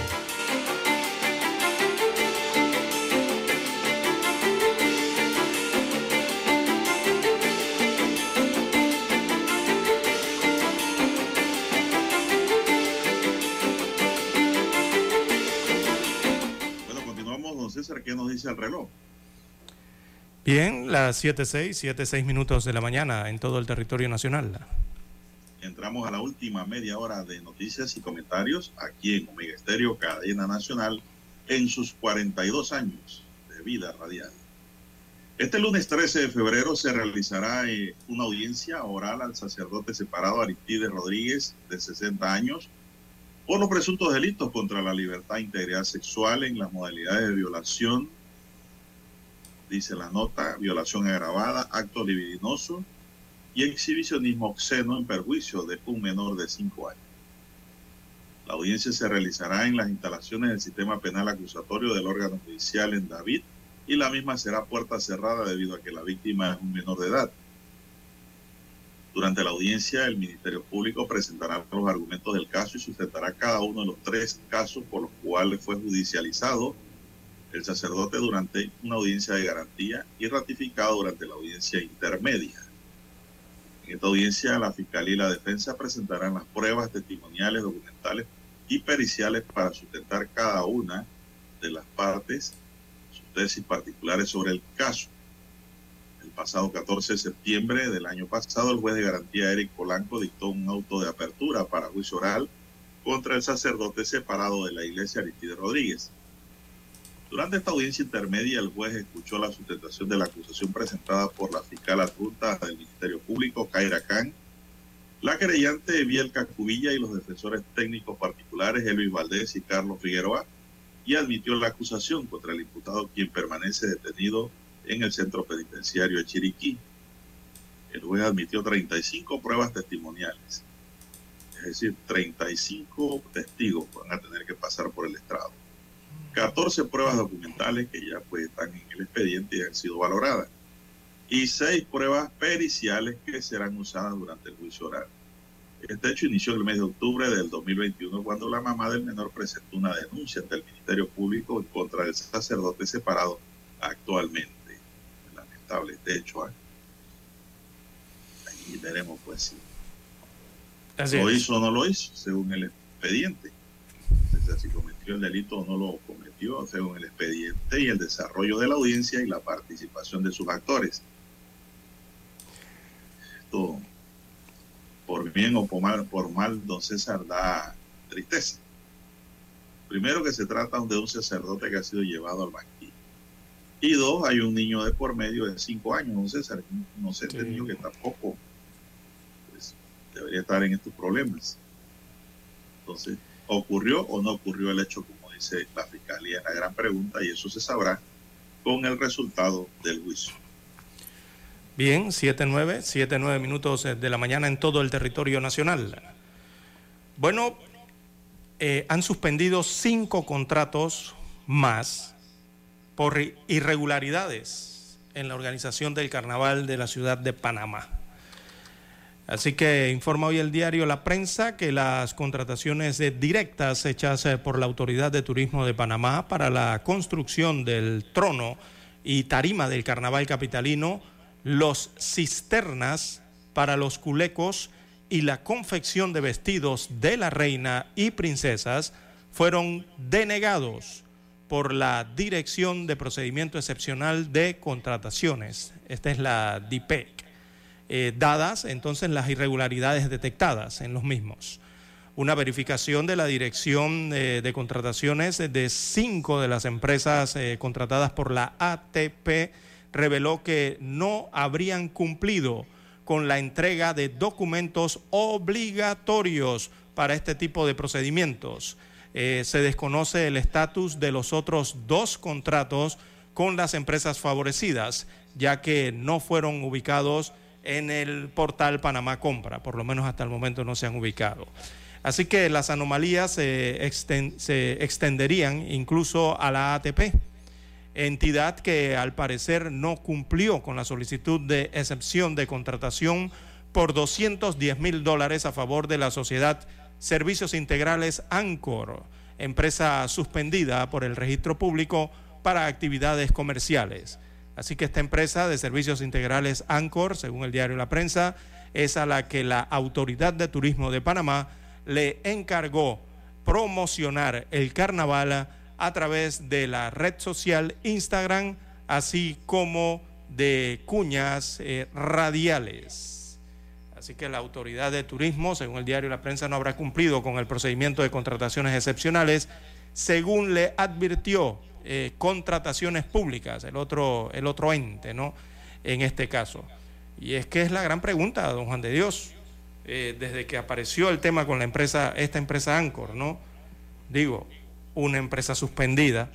Las 7.6, 7.6 minutos de la mañana en todo el territorio nacional. Entramos a la última media hora de noticias y comentarios aquí en Omega Estéreo, cadena nacional, en sus 42 años de vida radial. Este lunes 13 de febrero se realizará eh, una audiencia oral al sacerdote separado Aristides Rodríguez, de 60 años, por los presuntos delitos contra la libertad integridad sexual en las modalidades de violación, dice la nota, violación agravada, acto libidinoso y exhibicionismo obsceno en perjuicio de un menor de 5 años. La audiencia se realizará en las instalaciones del sistema penal acusatorio del órgano judicial en David y la misma será puerta cerrada debido a que la víctima es un menor de edad. Durante la audiencia, el Ministerio Público presentará los argumentos del caso y sustentará cada uno de los tres casos por los cuales fue judicializado el sacerdote durante una audiencia de garantía y ratificado durante la audiencia intermedia. En esta audiencia, la Fiscalía y la Defensa presentarán las pruebas testimoniales, documentales y periciales para sustentar cada una de las partes sus tesis particulares sobre el caso. El pasado 14 de septiembre del año pasado, el juez de garantía Eric Polanco dictó un auto de apertura para juicio oral contra el sacerdote separado de la iglesia Aristide Rodríguez. Durante esta audiencia intermedia, el juez escuchó la sustentación de la acusación presentada por la fiscal adjunta del Ministerio Público, Kaira Khan, la querellante Bielka Cubilla y los defensores técnicos particulares, Elvis Valdés y Carlos Figueroa, y admitió la acusación contra el imputado, quien permanece detenido en el centro penitenciario de Chiriquí. El juez admitió 35 pruebas testimoniales, es decir, 35 testigos van a tener que pasar por el estrado. 14 pruebas documentales que ya pues están en el expediente y han sido valoradas. Y 6 pruebas periciales que serán usadas durante el juicio oral. Este hecho inició en el mes de octubre del 2021 cuando la mamá del menor presentó una denuncia ante el Ministerio Público en contra del sacerdote separado actualmente. Lamentable este hecho. ¿eh? Ahí veremos pues si lo hizo o no lo hizo, según el expediente. si cometió el delito o no lo cometió, según el expediente y el desarrollo de la audiencia y la participación de sus actores. Esto por bien o por mal, por mal, don César da tristeza. Primero que se trata de un sacerdote que ha sido llevado al banquillo. Y dos, hay un niño de por medio de cinco años, don César, no sé, este niño que tampoco pues, debería estar en estos problemas. Entonces, ¿ocurrió o no ocurrió el hecho, como dice la Fiscalía? Es la gran pregunta y eso se sabrá con el resultado del juicio. Bien, 7-9, 7-9 minutos de la mañana en todo el territorio nacional. Bueno, eh, han suspendido cinco contratos más por irregularidades en la organización del carnaval de la ciudad de Panamá. Así que informa hoy el diario La Prensa que las contrataciones directas hechas eh, por la Autoridad de Turismo de Panamá para la construcción del trono y tarima del carnaval capitalino los cisternas para los culecos y la confección de vestidos de la reina y princesas fueron denegados por la Dirección de Procedimiento Excepcional de Contrataciones. Esta es la DIPEC. Eh, dadas entonces las irregularidades detectadas en los mismos. Una verificación de la Dirección eh, de Contrataciones de cinco de las empresas eh, contratadas por la ATP reveló que no habrían cumplido con la entrega de documentos obligatorios para este tipo de procedimientos. Se desconoce el estatus de los otros dos contratos con las empresas favorecidas, ya que no fueron ubicados en el portal Panamá Compra, por lo menos hasta el momento no se han ubicado. Así que las anomalías se extenderían incluso a la ATP entidad que al parecer no cumplió con la solicitud de excepción de contratación por 210 mil dólares a favor de la sociedad Servicios Integrales ANCOR, empresa suspendida por el registro público para actividades comerciales. Así que esta empresa de servicios integrales ANCOR, según el diario La Prensa, es a la que la Autoridad de Turismo de Panamá le encargó promocionar el carnaval a través de la red social Instagram, así como de cuñas eh, radiales. Así que la autoridad de turismo, según el diario La Prensa, no habrá cumplido con el procedimiento de contrataciones excepcionales, según le advirtió eh, contrataciones públicas, el otro, el otro ente, ¿no? En este caso. Y es que es la gran pregunta, don Juan de Dios, eh, desde que apareció el tema con la empresa, esta empresa Anchor, ¿no? Digo, una empresa suspendida,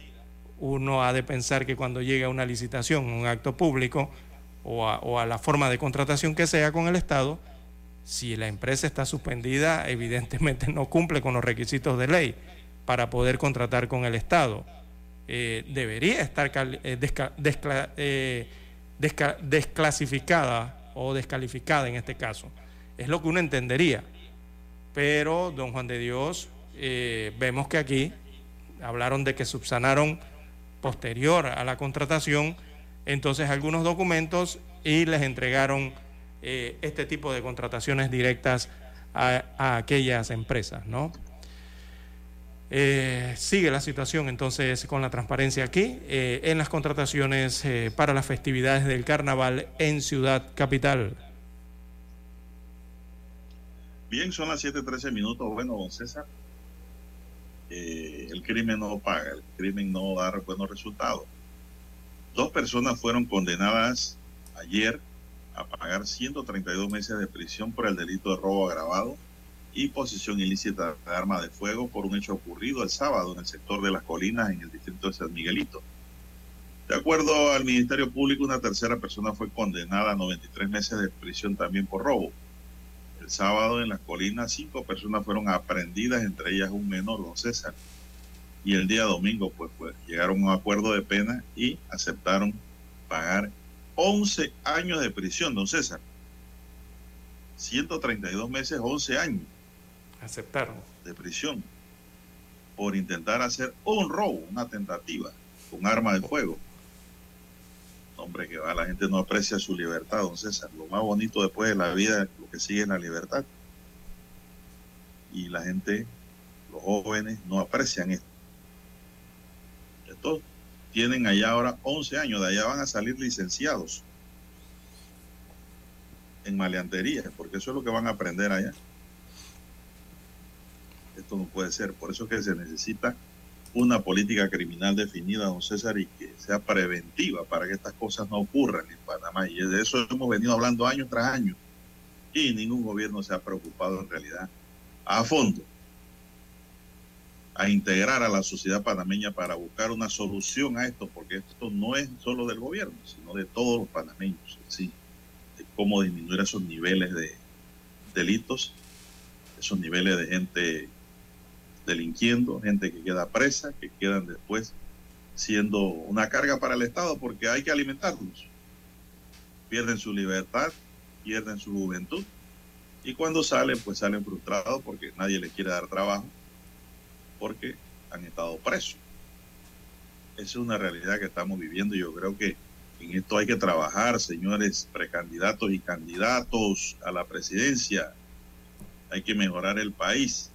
uno ha de pensar que cuando llega a una licitación, un acto público o a, la forma de contratación que sea con el Estado, Si la empresa está suspendida, evidentemente no cumple con los requisitos de ley para poder contratar con el Estado. Eh, debería estar eh, eh, desclasificada o descalificada en este caso. Es lo que uno entendería. Pero, don Juan de Dios, vemos que aquí hablaron de que subsanaron posterior a la contratación entonces algunos documentos y les entregaron este tipo de contrataciones directas a, aquellas empresas, ¿no? Eh, sigue la situación entonces con la transparencia aquí eh, en las contrataciones eh, para las festividades del carnaval en Ciudad Capital. Bien, son las 7:13 minutos. Bueno, don César, el crimen no paga, el crimen no da buenos resultados. Dos personas fueron condenadas ayer a pagar 132 meses de prisión por el delito de robo agravado y posesión ilícita de arma de fuego por un hecho ocurrido el sábado en el sector de las colinas en el distrito de San Miguelito. De acuerdo al Ministerio Público, una tercera persona fue condenada a 93 meses de prisión también por robo. El sábado en las colinas cinco personas fueron aprendidas, entre ellas un menor, don César. Y el día domingo pues, pues llegaron a un acuerdo de pena y aceptaron pagar 11 años de prisión, don César. 132 meses, 11 años aceptaron de prisión por intentar hacer un robo, una tentativa con arma de fuego. Hombre, que va, la gente no aprecia su libertad, don César. Lo más bonito después de la vida, lo que sigue es la libertad. Y la gente, los jóvenes, no aprecian esto. Estos tienen allá ahora 11 años, de allá van a salir licenciados en maleantería, porque eso es lo que van a aprender allá. Esto no puede ser. Por eso es que se necesita una política criminal definida, don César, y que sea preventiva para que estas cosas no ocurran en Panamá. Y de eso hemos venido hablando año tras año. Y ningún gobierno se ha preocupado en realidad a fondo a integrar a la sociedad panameña para buscar una solución a esto, porque esto no es solo del gobierno, sino de todos los panameños, ¿sí? de cómo disminuir esos niveles de delitos, esos niveles de gente delinquiendo, gente que queda presa, que quedan después siendo una carga para el Estado porque hay que alimentarlos. Pierden su libertad, pierden su juventud y cuando salen, pues salen frustrados porque nadie les quiere dar trabajo porque han estado presos. Esa es una realidad que estamos viviendo y yo creo que en esto hay que trabajar, señores precandidatos y candidatos a la presidencia. Hay que mejorar el país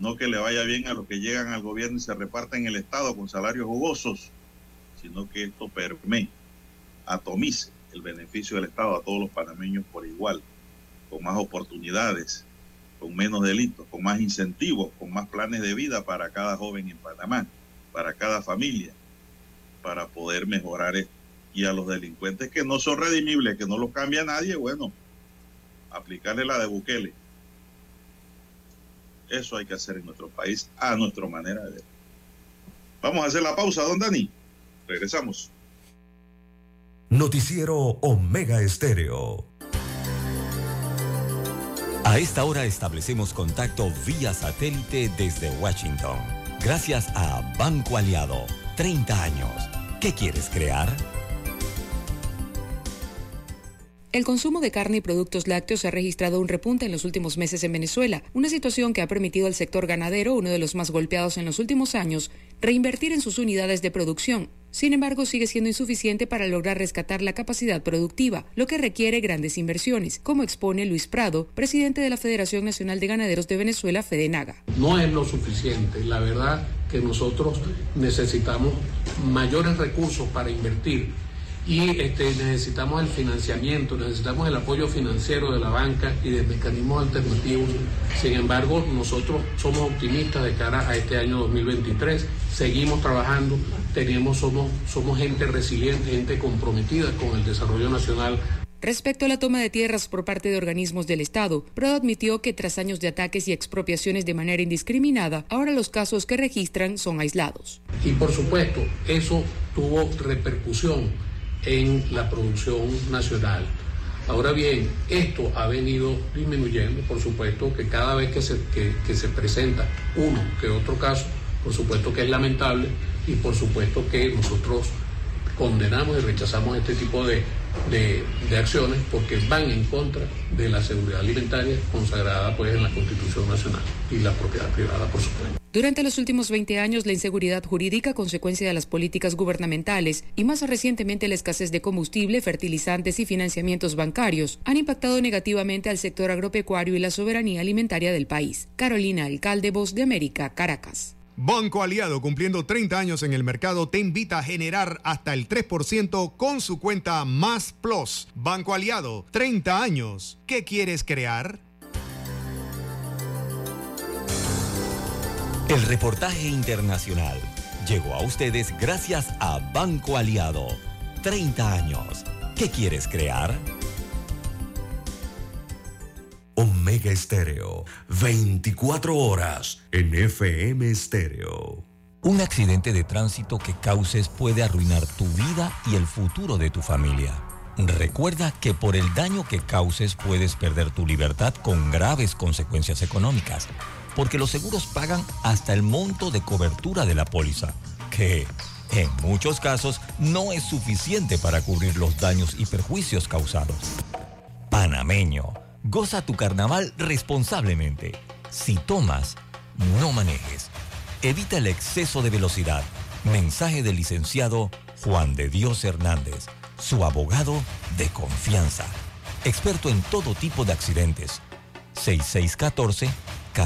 no que le vaya bien a los que llegan al gobierno y se reparten el Estado con salarios jugosos, sino que esto permee, atomice el beneficio del Estado a todos los panameños por igual, con más oportunidades, con menos delitos, con más incentivos, con más planes de vida para cada joven en Panamá, para cada familia, para poder mejorar esto. Y a los delincuentes que no son redimibles, que no los cambia nadie, bueno, aplicarle la de Bukele eso hay que hacer en nuestro país a nuestra manera de ver. Vamos a hacer la pausa, don Dani. Regresamos. Noticiero Omega Estéreo. A esta hora establecemos contacto vía satélite desde Washington. Gracias a Banco Aliado. 30 años. ¿Qué quieres crear? El consumo de carne y productos lácteos ha registrado un repunte en los últimos meses en Venezuela, una situación que ha permitido al sector ganadero, uno de los más golpeados en los últimos años, reinvertir en sus unidades de producción. Sin embargo, sigue siendo insuficiente para lograr rescatar la capacidad productiva, lo que requiere grandes inversiones, como expone Luis Prado, presidente de la Federación Nacional de Ganaderos de Venezuela, Fedenaga. No es lo suficiente. La verdad que nosotros necesitamos mayores recursos para invertir y este, necesitamos el financiamiento, necesitamos el apoyo financiero de la banca y de mecanismos alternativos. Sin embargo, nosotros somos optimistas de cara a este año 2023, seguimos trabajando, tenemos, somos, somos gente resiliente, gente comprometida con el desarrollo nacional. Respecto a la toma de tierras por parte de organismos del Estado, Prado admitió que tras años de ataques y expropiaciones de manera indiscriminada, ahora los casos que registran son aislados. Y por supuesto, eso tuvo repercusión en la producción nacional. Ahora bien, esto ha venido disminuyendo, por supuesto que cada vez que se, que se presenta uno que otro caso, por supuesto que es lamentable y por supuesto que nosotros condenamos y rechazamos este tipo de, de, acciones porque van en contra de la seguridad alimentaria consagrada pues en la Constitución Nacional y la propiedad privada, por supuesto. Durante los últimos 20 años, la inseguridad jurídica, consecuencia de las políticas gubernamentales y más recientemente la escasez de combustible, fertilizantes y financiamientos bancarios, han impactado negativamente al sector agropecuario y la soberanía alimentaria del país. Carolina Alcalde, Voz de América, Caracas. Banco Aliado, cumpliendo 30 años en el mercado, te invita a generar hasta el 3% con su cuenta Más Plus. Banco Aliado, 30 años. ¿Qué quieres crear? El reportaje internacional llegó a ustedes gracias a Banco Aliado. 30 años. ¿Qué quieres crear? Omega Estéreo, 24 horas en FM Estéreo. Un accidente de tránsito que causes puede arruinar tu vida y el futuro de tu familia. Recuerda que por el daño que causes puedes perder tu libertad con graves consecuencias económicas, porque los seguros pagan hasta el monto de cobertura de la póliza, que en muchos casos no es suficiente para cubrir los daños y perjuicios causados. Panameño Goza tu carnaval responsablemente. Si tomas, no manejes. Evita el exceso de velocidad. Mensaje del licenciado Juan de Dios Hernández, su abogado de confianza. Experto en todo tipo de accidentes.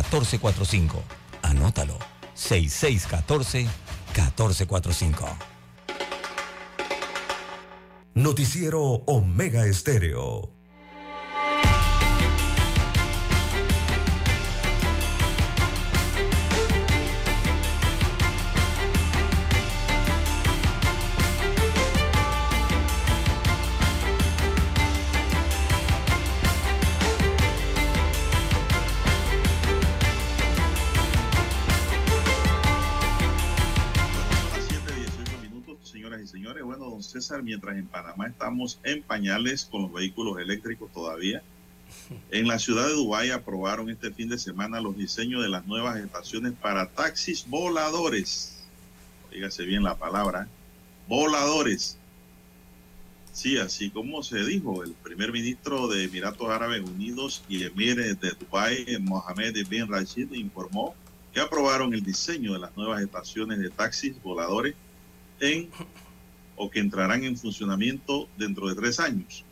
6614-1445. Anótalo. 6614-1445. Noticiero Omega Estéreo. César, mientras en Panamá estamos en pañales con los vehículos eléctricos todavía. En la ciudad de Dubái aprobaron este fin de semana los diseños de las nuevas estaciones para taxis voladores. Dígase bien la palabra, voladores. Sí, así como se dijo, el primer ministro de Emiratos Árabes Unidos y emir de Dubái, Mohamed bin Rashid, informó que aprobaron el diseño de las nuevas estaciones de taxis voladores en o que entrarán en funcionamiento dentro de tres años.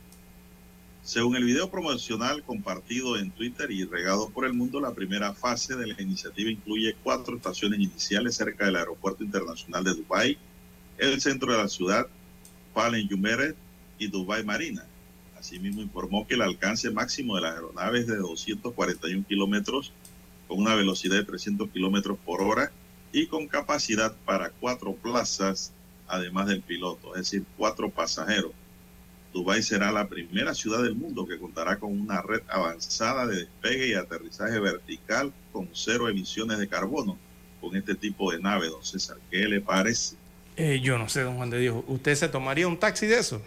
Según el video promocional compartido en Twitter y regado por el mundo, la primera fase de la iniciativa incluye cuatro estaciones iniciales cerca del Aeropuerto Internacional de Dubái, el centro de la ciudad, Palen Jumeirah y Dubai Marina. Asimismo, informó que el alcance máximo de la aeronave es de 241 kilómetros, con una velocidad de 300 kilómetros por hora y con capacidad para cuatro plazas además del piloto, es decir, cuatro pasajeros. Dubái será la primera ciudad del mundo que contará con una red avanzada de despegue y aterrizaje vertical con cero emisiones de carbono con este tipo de nave, don César. ¿Qué le parece? Eh, yo no sé, don Juan de Dios. ¿Usted se tomaría un taxi de eso?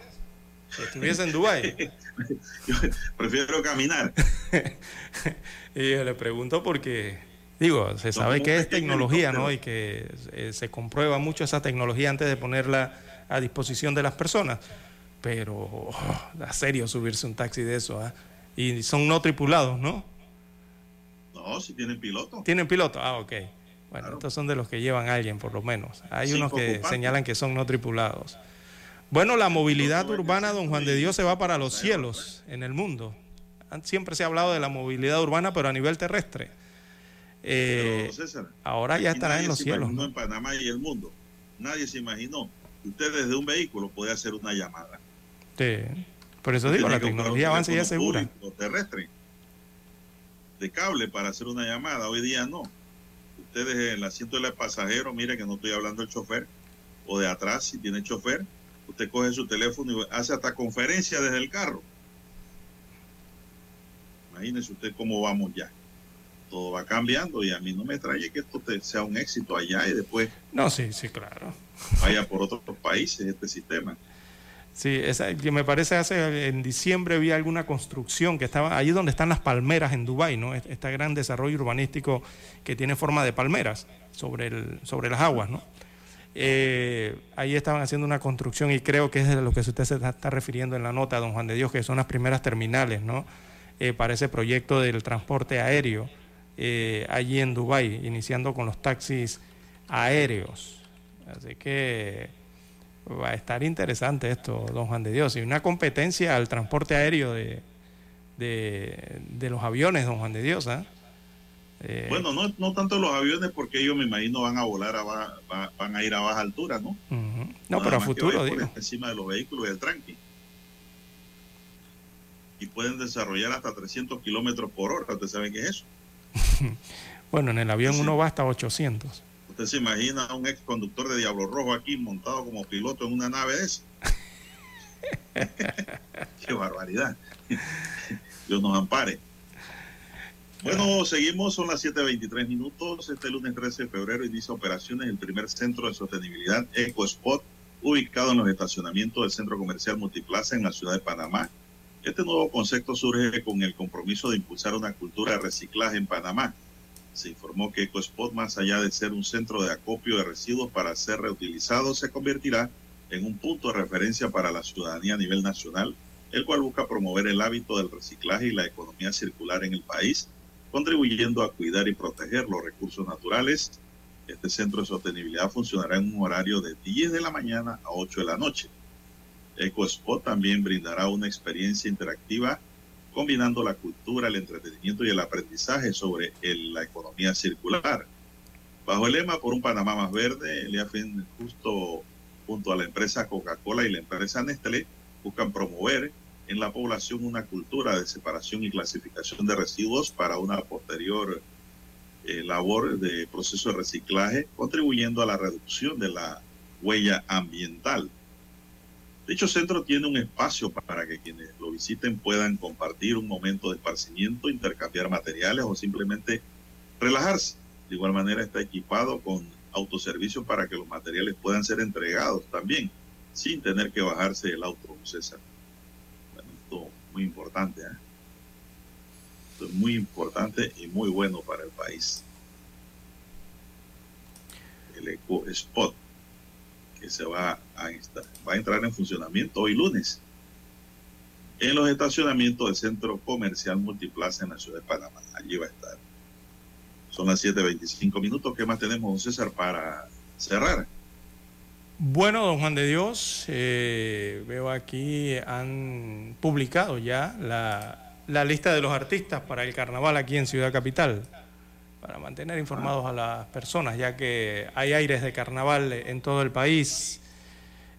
Si estuviese en Dubái. yo prefiero caminar. y yo le pregunto porque Digo, se sabe que es tecnología, ¿no? Y que eh, se comprueba mucho esa tecnología antes de ponerla a disposición de las personas. Pero, oh, da serio subirse un taxi de eso, ¿ah? Y son no tripulados, ¿no? No, si tienen piloto. Tienen piloto, ah, ok. Bueno, estos son de los que llevan a alguien, por lo menos. Hay unos que señalan que son no tripulados. Bueno, la movilidad urbana, don Juan de Dios, se va para los cielos en el mundo. Siempre se ha hablado de la movilidad urbana, pero a nivel terrestre. Eh, ahora ya estará en los cielos. En Panamá y el mundo. Nadie se imaginó que usted desde un vehículo puede hacer una llamada. Sí. Por eso digo, la tecnología avanza y es segura. terrestre de cable para hacer una llamada. Hoy día no. Ustedes en el asiento del pasajero, mire que no estoy hablando del chofer, o de atrás, si tiene chofer, usted coge su teléfono y hace hasta conferencia desde el carro. Imagínese usted cómo vamos ya todo va cambiando y a mí no me trae que esto sea un éxito allá y después. No, sí, sí, claro. Vaya por otros países este sistema. Sí, esa, que me parece hace en diciembre vi alguna construcción que estaba allí donde están las palmeras en Dubái, ¿no? Este gran desarrollo urbanístico que tiene forma de palmeras sobre, el, sobre las aguas, ¿no? Eh, ahí estaban haciendo una construcción y creo que es de lo que usted se está, refiriendo en la nota, don Juan de Dios, que son las primeras terminales, ¿no? Eh, para ese proyecto del transporte aéreo eh, allí en Dubái, iniciando con los taxis aéreos. Así que va a estar interesante esto, don Juan de Dios. Y una competencia al transporte aéreo de, de, los aviones, don Juan de Dios. ¿ah? Eh, bueno, no, no tanto los aviones, porque ellos me imagino van a volar, a van a ir a baja altura, ¿no? No, pero a futuro, digo. encima de los vehículos y el tranqui. Y pueden desarrollar hasta 300 kilómetros por hora. ¿Ustedes saben qué es eso? bueno, en el avión uno va hasta 800. ¿Usted se imagina a un ex conductor de Diablo Rojo aquí montado como piloto en una nave de esa? Qué barbaridad. Dios nos ampare. Bueno, seguimos, son las 7.23 minutos. Este lunes 13 de febrero inicia operaciones el primer centro de sostenibilidad EcoSpot, ubicado en los estacionamientos del Centro Comercial Multiplaza en la ciudad de Panamá. Este nuevo concepto surge con el compromiso de impulsar una cultura de reciclaje en Panamá se informó que EcoSpot, más allá de ser un centro de acopio de residuos para ser reutilizados, se convertirá en un punto de referencia para la ciudadanía a nivel nacional, el cual busca promover el hábito del reciclaje y la economía circular en el país, contribuyendo a cuidar y proteger los recursos naturales. Este centro de sostenibilidad funcionará en un horario de 10 de la mañana a 8 de la noche. EcoSpot también brindará una experiencia interactiva combinando la cultura, el entretenimiento y el aprendizaje sobre la economía circular. Bajo el lema Por un Panamá más verde, el IAFIN justo junto a la empresa Coca-Cola y la empresa Nestlé buscan promover en la población una cultura de separación y clasificación de residuos para una posterior eh, labor de proceso de reciclaje, contribuyendo a la reducción de la huella ambiental. Dicho centro tiene un espacio para que quienes lo visiten puedan compartir un momento de esparcimiento, intercambiar materiales o simplemente relajarse. De igual manera está equipado con autoservicio para que los materiales puedan ser entregados también, sin tener que bajarse el auto, César. Bueno, esto es muy importante. ¿eh? Esto es muy importante y muy bueno para el país. El Eco Spot que se va a, va a entrar en funcionamiento hoy lunes en los estacionamientos del Centro Comercial Multiplaza en la ciudad de Panamá. Allí va a estar. Son las 7.25 minutos. ¿Qué más tenemos, don César, para cerrar? Bueno, don Juan de Dios, eh, veo aquí han publicado ya la, la lista de los artistas para el carnaval aquí en Ciudad Capital para mantener informados a las personas, ya que hay aires de carnaval en todo el país.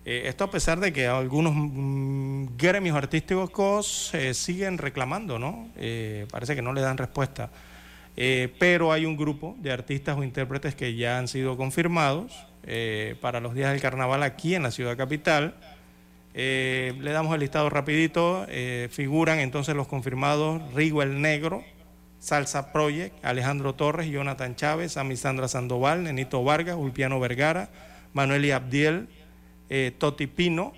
Eh, esto a pesar de que algunos mm, gremios artísticos eh, siguen reclamando, ¿no? Eh, parece que no le dan respuesta. pero hay un grupo de artistas o intérpretes que ya han sido confirmados para los días del carnaval aquí en la ciudad capital. le damos el listado rapidito. figuran entonces los confirmados Rigo el Negro, Salsa Project, Alejandro Torres, Jonathan Chávez, Amisandra Sandoval, Nenito Vargas, Ulpiano Vergara, Manuel y Abdiel, eh, Toti Pino,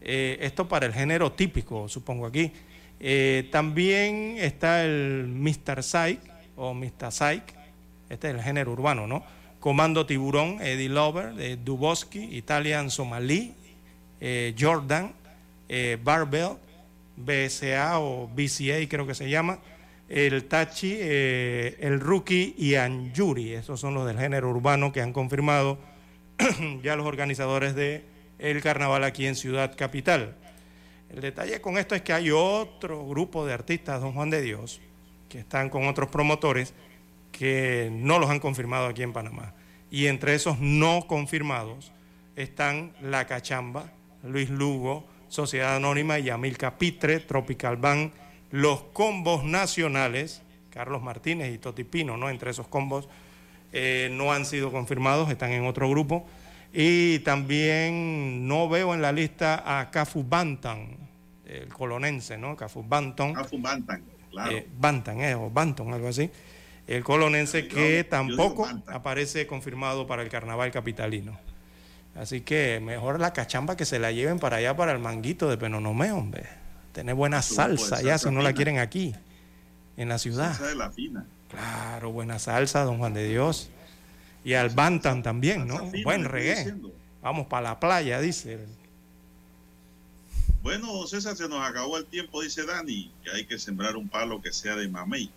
eh, esto para el género típico, supongo aquí. Eh, también está el Mr. Psych o Mr. Psych, este es el género urbano, ¿no? Comando Tiburón, Eddie Lover, Duboski, Italian Somalí, Jordan, Barbell, BSA o BCA creo que se llama el Tachi, eh, el Rookie y Anjuri. Esos son los del género urbano que han confirmado ya los organizadores del el carnaval aquí en Ciudad Capital. El detalle con esto es que hay otro grupo de artistas, Don Juan de Dios, que están con otros promotores que no los han confirmado aquí en Panamá. Y entre esos no confirmados están La Cachamba, Luis Lugo, Sociedad Anónima, Yamil Capitre, Tropical Band, los combos nacionales, Carlos Martínez y Totipino, ¿no? entre esos combos, eh, no han sido confirmados, están en otro grupo. Y también no veo en la lista a Cafu Bantan, el colonense, ¿no? Cafu Bantan. Cafu Bantan, claro. Eh, Bantan, eh, o Banton, algo así. El colonense que tampoco aparece confirmado para el carnaval capitalino. Así que mejor la cachamba que se la lleven para allá, para el manguito de Penonomé, hombre. Tener buena salsa ya, si no la quieren aquí, en la ciudad. Salsa de la fina. Claro, buena salsa, don Juan de Dios. Y al Bantam también, ¿no? Buen reggae. Vamos para la playa, dice. Bueno, César, se nos acabó el tiempo, dice Dani, que hay que sembrar un palo que sea de mamey.